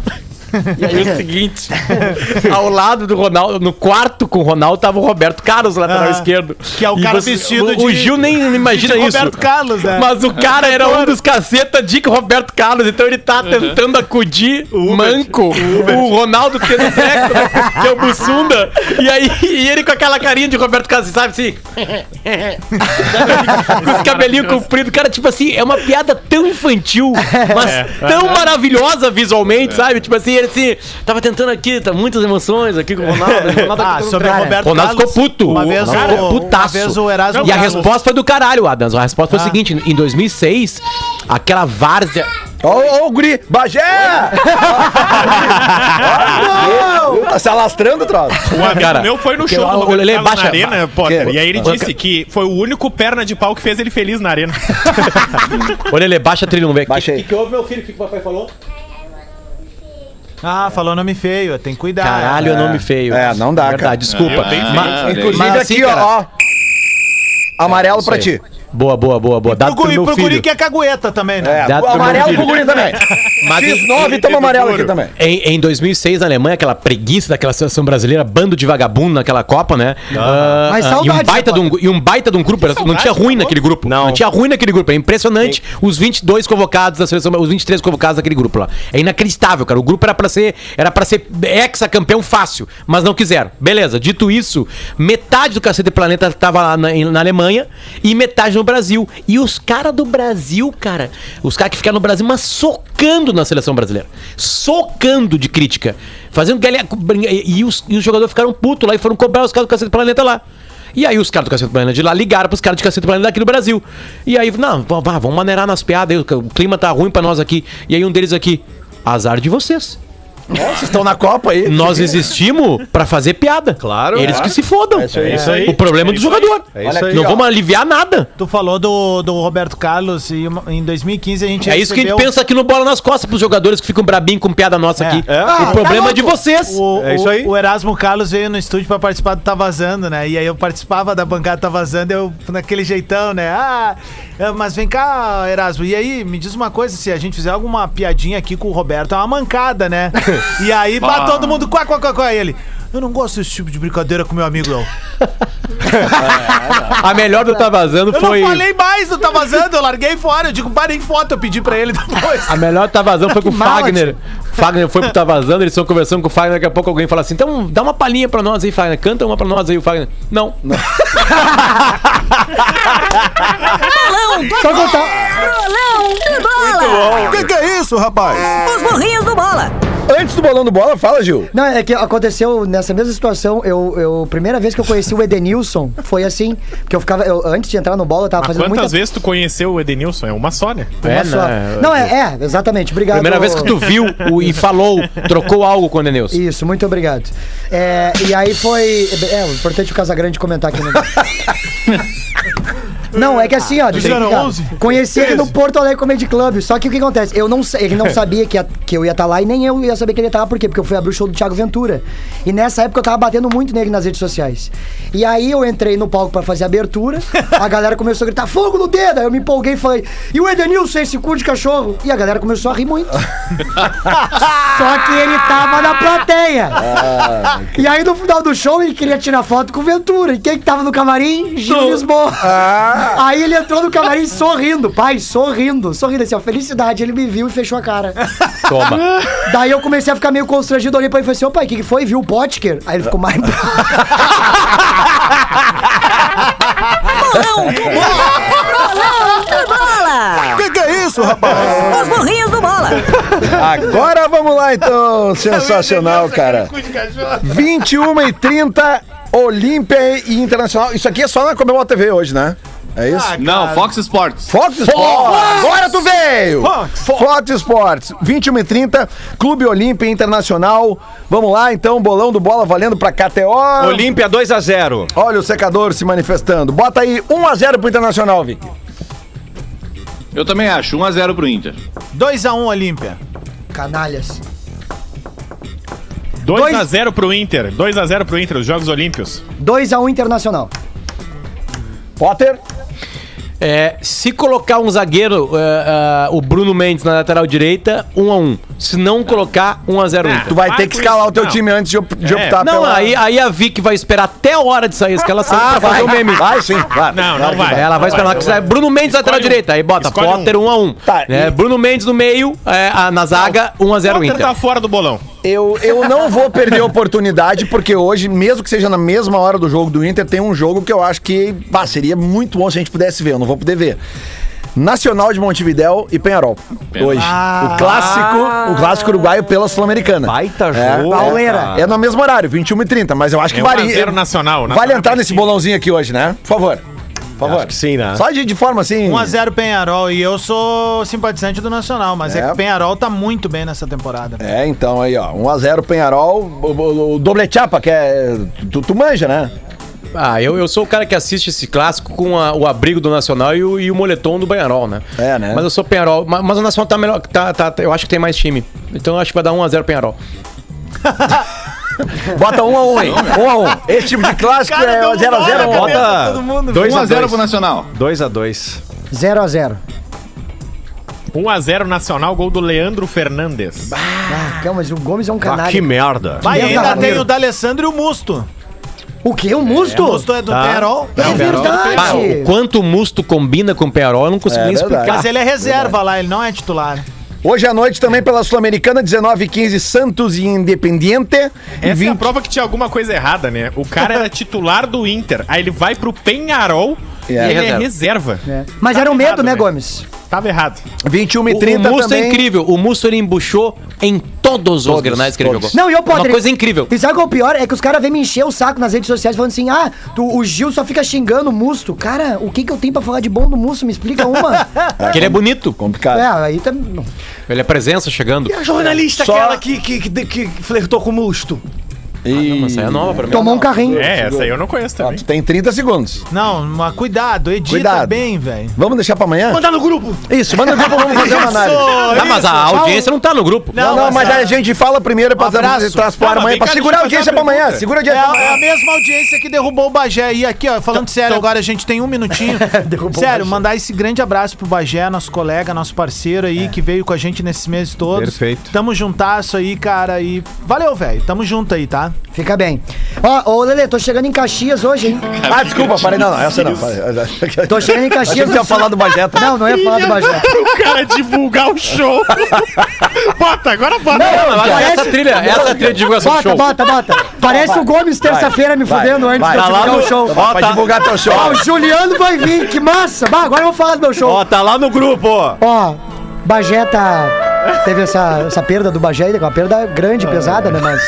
(laughs) E aí o seguinte, (laughs) ao lado do Ronaldo, no quarto com o Ronaldo, tava o Roberto Carlos, lateral Ah, esquerdo. que é o E cara vestido o, o de- Gil nem imagina isso. Roberto Carlos, né? Mas o cara era um dos caceta de Roberto Carlos, então ele tá tentando acudir manco o Ronaldo tendo treco, né, que é o Bussunda. E aí e ele com aquela carinha de Roberto Carlos, sabe assim? com os cabelinhos compridos. Cara, tipo assim, é uma piada tão infantil, mas tão maravilhosa visualmente, sabe? Tipo assim, ele assim, tava tentando aqui, tá muitas emoções aqui com o Ronaldo. o Ronaldo Ah, tentando sobre o treco. Roberto Ronaldo Carlos, ficou puto. Uma vez, Ronaldo o, ficou uma putaço. vez o Erasmo E a Carlos- resposta foi do caralho, Adams. A resposta foi Ah. a seguinte: em 2006, aquela várzea. Ô, ô, guri, Bagé! Tá se alastrando, troço. O amigo Cara, meu foi no show do Roberto Carlos baixa- na arena, Potter. que- E aí ele disse que foi o único perna de pau que fez ele feliz na arena. Olha, ele baixa a trilha, vamos ver. O que, que houve, meu filho? O que, que o papai falou? Ah, falou nome feio, tem que cuidar. Caralho, é nome feio. É, não dá, Verdade, cara. desculpa. eu tenho Ma- Inclusive mas aqui, cara- ó, ó. Amarelo Isso pra ti. Boa, boa, boa, boa. Dado Pro, pro guri, meu pro guri filho. que é cagueta também, né? É, Dá o pro amarelo filho. pro guri também. (laughs) Mas X9 tamo amarelo aqui também. Em, em 2006, na Alemanha, aquela preguiça daquela seleção brasileira, bando de vagabundo naquela Copa, né? Ah, Mas ah, e, um baita de um, e um baita de um grupo. era- não tinha ruim naquele grupo. Não. tinha ruim naquele grupo. É impressionante os 22 convocados da seleção, os 23 convocados daquele grupo lá. É inacreditável, cara. O grupo era pra ser, era pra ser ex-campeão fácil, mas não quiseram. Beleza, dito isso, metade do Cacete Planeta tava lá na, na Alemanha e metade no Brasil. E os caras do Brasil, cara, os caras que ficaram no Brasil, mas socando na seleção brasileira. Socando de crítica. Fazendo galera. E, e os, e os jogadores ficaram putos lá e foram cobrar os caras do Cacete Planeta lá. E aí os caras do Cacete Planeta de lá ligaram pros caras de Cacete Planeta daqui do Brasil. E aí, não, vamos maneirar nas piadas, o clima tá ruim pra nós aqui. E aí um deles aqui, azar de vocês. Vocês estão na Copa aí. Nós existimos pra fazer piada. Claro. Eles É. que se fodam. É isso aí. É isso aí. O problema é do jogador. É isso aí. Não vamos aliviar nada. Tu falou do, do Roberto Carlos e uma- em 2015 a gente É isso que a gente pensa aqui no Bola nas Costas pros jogadores que ficam brabinhos com piada nossa É. aqui. É. o problema é de vocês. O, É isso aí. o Erasmo Carlos veio no estúdio pra participar do Tá Vazando, né? E aí eu participava da bancada Tá Vazando, eu naquele jeitão, né? Ah, é, mas vem cá, Erasmo. E aí, me diz uma coisa, se a gente fizer alguma piadinha aqui com o Roberto, é uma mancada, né? E aí, bah, todo mundo quá, quá, quá, quá. Ele, Eu não gosto desse tipo de brincadeira com meu amigo, não. (laughs) A melhor do Tá Vazando Eu foi. não falei mais do Tá Vazando, eu larguei fora. Eu digo, parem foto, eu pedi pra ele depois. A melhor do Tá Vazando foi com o Fagner. Fagner foi pro Tá Vazando, eles estão conversando com o Fagner. Daqui a pouco alguém fala assim: então dá uma palhinha pra nós aí, Fagner. Canta uma pra nós aí, o Fagner. Não. (laughs) Bolão do Só contar. Bolão do Bola! O que, que é isso, rapaz? Os burrinhos do Bola! Antes do bolão do bola, fala, Gil. Não, é que aconteceu nessa mesma situação. Eu, eu primeira vez que eu conheci o Edenilson foi assim, porque eu ficava eu, antes de entrar no bola, eu tava Mas fazendo quantas muita vezes tu conheceu o Edenilson? É uma só, né? uma É, só. né? Não, é, é, exatamente. Obrigado. Primeira vez que tu viu o- e falou, trocou algo com o Denilson. Isso, muito obrigado. É, e aí foi. É, o importante é o Casagrande comentar aqui no. (laughs) Não, é que assim, ó, deixa eu Fizeram explicar. 11? Conheci ele no Porto Alegre Comedy Club. Só que o que acontece? Eu não, ele não sabia que, ia- que eu ia estar lá e nem eu ia saber que ele ia estar lá. Por quê? Porque eu fui abrir o show do Thiago Ventura. E nessa época eu tava batendo muito nele nas redes sociais. E aí eu entrei no palco pra fazer a abertura. A galera começou a gritar: fogo no dedo! Aí eu me empolguei e falei: e o Edenilson, esse cu de cachorro? E a galera começou a rir muito. (laughs) Só que ele tava na plateia. E aí no final do show ele queria tirar foto com o Ventura. E quem que tava no camarim? Gil Lisboa. (laughs) Aí ele entrou no camarim sorrindo, pai, sorrindo, sorrindo assim, ó, felicidade. Ele me viu e fechou a cara. (laughs) Toma. Daí eu comecei a ficar meio constrangido, olhei pra ele e falei assim, ô pai, o que, que foi? Viu o Potker? Aí ele ficou mais. Bolão do Bola! (laughs) Bolão do Bola! O que, que é isso, rapaz? Os burrinhos do Bola! Agora vamos lá, então. Sensacional, cara. 21 e 30, Olímpia e Internacional. Isso aqui é só na Comebol TV hoje, né? É isso? Não, Fox Sports. Fox Sports! Agora tu veio! Fox, Sports, 21 e 30, Clube Olímpia Internacional. Vamos lá, então, bolão do bola valendo pra KTO. Olímpia 2x0. Olha o secador se manifestando. Bota aí 1x0 pro Internacional, Vic. Eu também acho, 1x0 pro Inter. 2x1 Olímpia. Canalhas. 2x0 pro Inter. 2x0 pro Inter, os Jogos Olímpios. 2x1 Internacional. Potter. É, se colocar um zagueiro, é, é, o Bruno Mendes na lateral direita, 1 a 1 Se não colocar, 1 a 0 Ah, Inter. Tu vai ter que escalar isso, o teu não. time antes de, op- de É. optar Não, pela... aí, aí a Vic vai esperar até a hora de sair a escalação Ah, pra fazer vai, o meme. vai sim, claro. Não, não vai. Ela vai esperar Vai, lá que vai. sai Bruno Mendes lateral Escolhe um. direita. Aí bota Escolhe Potter 1 a 1 Tá, né? e- Bruno Mendes no meio, é, a- na zaga 1 a 0 Potter Inter. tá fora do bolão. Eu, eu não vou perder a oportunidade, porque hoje, mesmo que seja na mesma hora do jogo do Inter, tem um jogo que eu acho que pá, seria muito bom se a gente pudesse ver. Eu não vou poder ver. Nacional de Montevidéu e Penharol. Hoje. o clássico, o clássico uruguaio pela Sul-Americana. Baita É, jogo. Cara. É no mesmo horário, 21 e 30, mas eu acho que É varia. 1 a 0 Nacional. Vale Nacional entrar nesse bolãozinho aqui hoje, né? Por favor. Por favor. Acho que sim, né? Só de, de forma assim. 1x0 Penharol. E eu sou simpatizante do Nacional, mas é, É. que o Penharol tá muito bem nessa temporada. É, então aí, ó. 1x0 Penharol. O, o, o doble chapa, que é. Tu, tu manja, né? Ah, eu, eu sou o cara que assiste esse clássico com a- o abrigo do Nacional e o, e o moletom do Banharol, né? É, né? Mas eu sou Penharol. Mas, mas o Nacional tá melhor. Tá, tá, eu acho que tem mais time. Então eu acho que vai dar 1x0 Penharol. (laughs) (laughs) Bota 1x1 aí. 1x1. Esse tipo de clássico é 0x0 Bota todo mundo. 2x0 1x0 pro Nacional. 2x2. 0x0. 1x0 Nacional, gol do Leandro Fernandes. Ah, calma, mas o Gomes é um Ah, canalha. que merda. Vai, Merda, ainda Ramiro. tem o D'Alessandro e o Musto. O quê? O Musto? O Musto é do Tá. Penharol. É verdade. Ah, o quanto o Musto combina com o Penharol, eu não consigo É nem verdade. explicar. Mas ele é reserva lá, ele não é titular. Hoje à noite também pela Sul-Americana, 19 h 15 Santos e Independiente. Essa é a 20 prova que tinha alguma coisa errada, né? O cara era titular do Inter, aí ele vai pro Penharol É. e ele é Reserva. É. Mas Tava era o medo, errado, né? Gomes? Tava errado. 21 e O, 30 o Musto também. é incrível. O Musto ele embuchou em todos os Todos, granais que ele todos. jogou. Não, e eu É poderia. Uma coisa incrível. E sabe qual é o pior? É que os caras vêm me encher o saco nas redes sociais falando assim: ah, tu- o Gil só fica xingando o Musto. Cara, o que que eu tenho pra falar de bom do Musto? Me explica uma. (laughs) Porque ele é bonito. Complicado. é, aí tá. não. Ele é presença chegando. A jornalista Só- aquela que, que, que, que flertou com o Musto. E... Mas essa é nova pra mim. Tomou um carrinho. É, essa aí eu não conheço também. tu tem 30 segundos. Não, mas cuidado, edita Cuidado. bem, velho. Vamos deixar pra amanhã? Mandar no grupo. Isso, manda no grupo, vamos fazer uma análise. Tá, mas a audiência não tá no grupo. Não, não, mas a gente fala primeiro pra Um abraço. trás pro Não, ar mas amanhã, pra segurar a audiência pra uma amanhã. Segura a É audiência é a mesma audiência que derrubou o Bagé. E aqui, ó, falando sério agora, a gente tem um minutinho. (laughs) Derrubou o sério, mandar esse grande abraço pro Bagé, nosso colega, nosso parceiro aí, que veio com a gente nesses meses todos. Perfeito. Tamo juntasso aí, cara, e valeu, velho. Tamo junto aí, tá? Fica bem. Ó, ô Lele, tô chegando em Caxias hoje, hein? Ah, desculpa, parei. Não, não, essa não. Parei. Tô chegando em Achei Caxias. que você ia falar do Bagé. tá? Não, não ia falar do Bagé. O cara divulgar o show. bota, agora bota. Não, mas Parece- essa trilha, essa é trilha de divulgação do Bota, show. bota, bota. Parece o Gomes terça-feira me fudendo antes de eu Tá lá divulgar no- o show. Vai, Pra divulgar teu show. Ó, o Juliano vai vir, que massa! Bah, agora eu vou falar do meu show. Ó, tá lá no grupo, ó. Ó, Bagé tá. Teve essa, essa perda do Bagé, que é uma perda grande, pesada, né? Mas.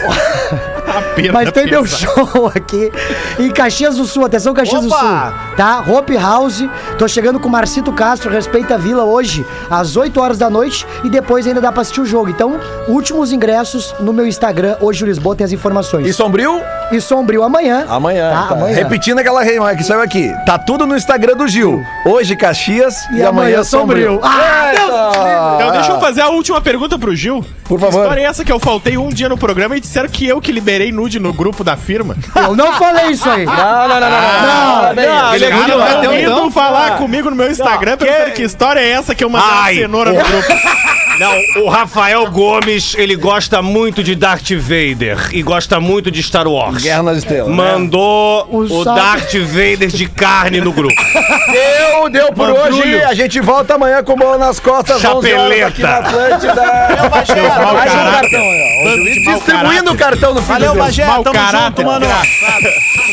(laughs) Mas tem meu show aqui em Caxias do Sul. Atenção, Caxias do Opa! Sul. Tá? Hope House. Tô chegando com o Marcito Castro, Respeita a Vila, hoje, às 8 horas da noite. E depois ainda dá pra assistir o jogo. Então, últimos ingressos no meu Instagram. Hoje o Lisboa tem as informações. E Sombrio? E Sombrio amanhã. Amanhã. Tá, tá. amanhã. Repetindo aquela reima que saiu aqui. Tá tudo no Instagram do Gil. Hoje Caxias e, amanhã Sombrio. Ah, Eita! Então deixa eu fazer a última pergunta pro Gil. Por favor. Que história é essa que eu faltei um dia no programa e disseram que eu que liberei nude no grupo da firma? Eu não falei isso aí. Não, não, não, não. não, Não, não. ele é não falar comigo no meu Instagram perguntando que história é essa que eu mandei Ai. uma cenoura no grupo. Não, o Rafael Gomes, ele gosta muito de Darth Vader e gosta muito de Star Wars. Guerra nas Estrelas. Mandou O o, sabe- Darth Vader de carne no grupo. Deu, deu por hoje. A gente volta amanhã com bola nas costas. 11 horas aqui na Atlântida. mau Mais um cartão. O mau distribuindo o cartão no fim Valeu. Bagé. Tamo caráter. junto, mano.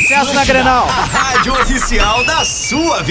Sucesso na Grenal. Rádio oficial da sua vida.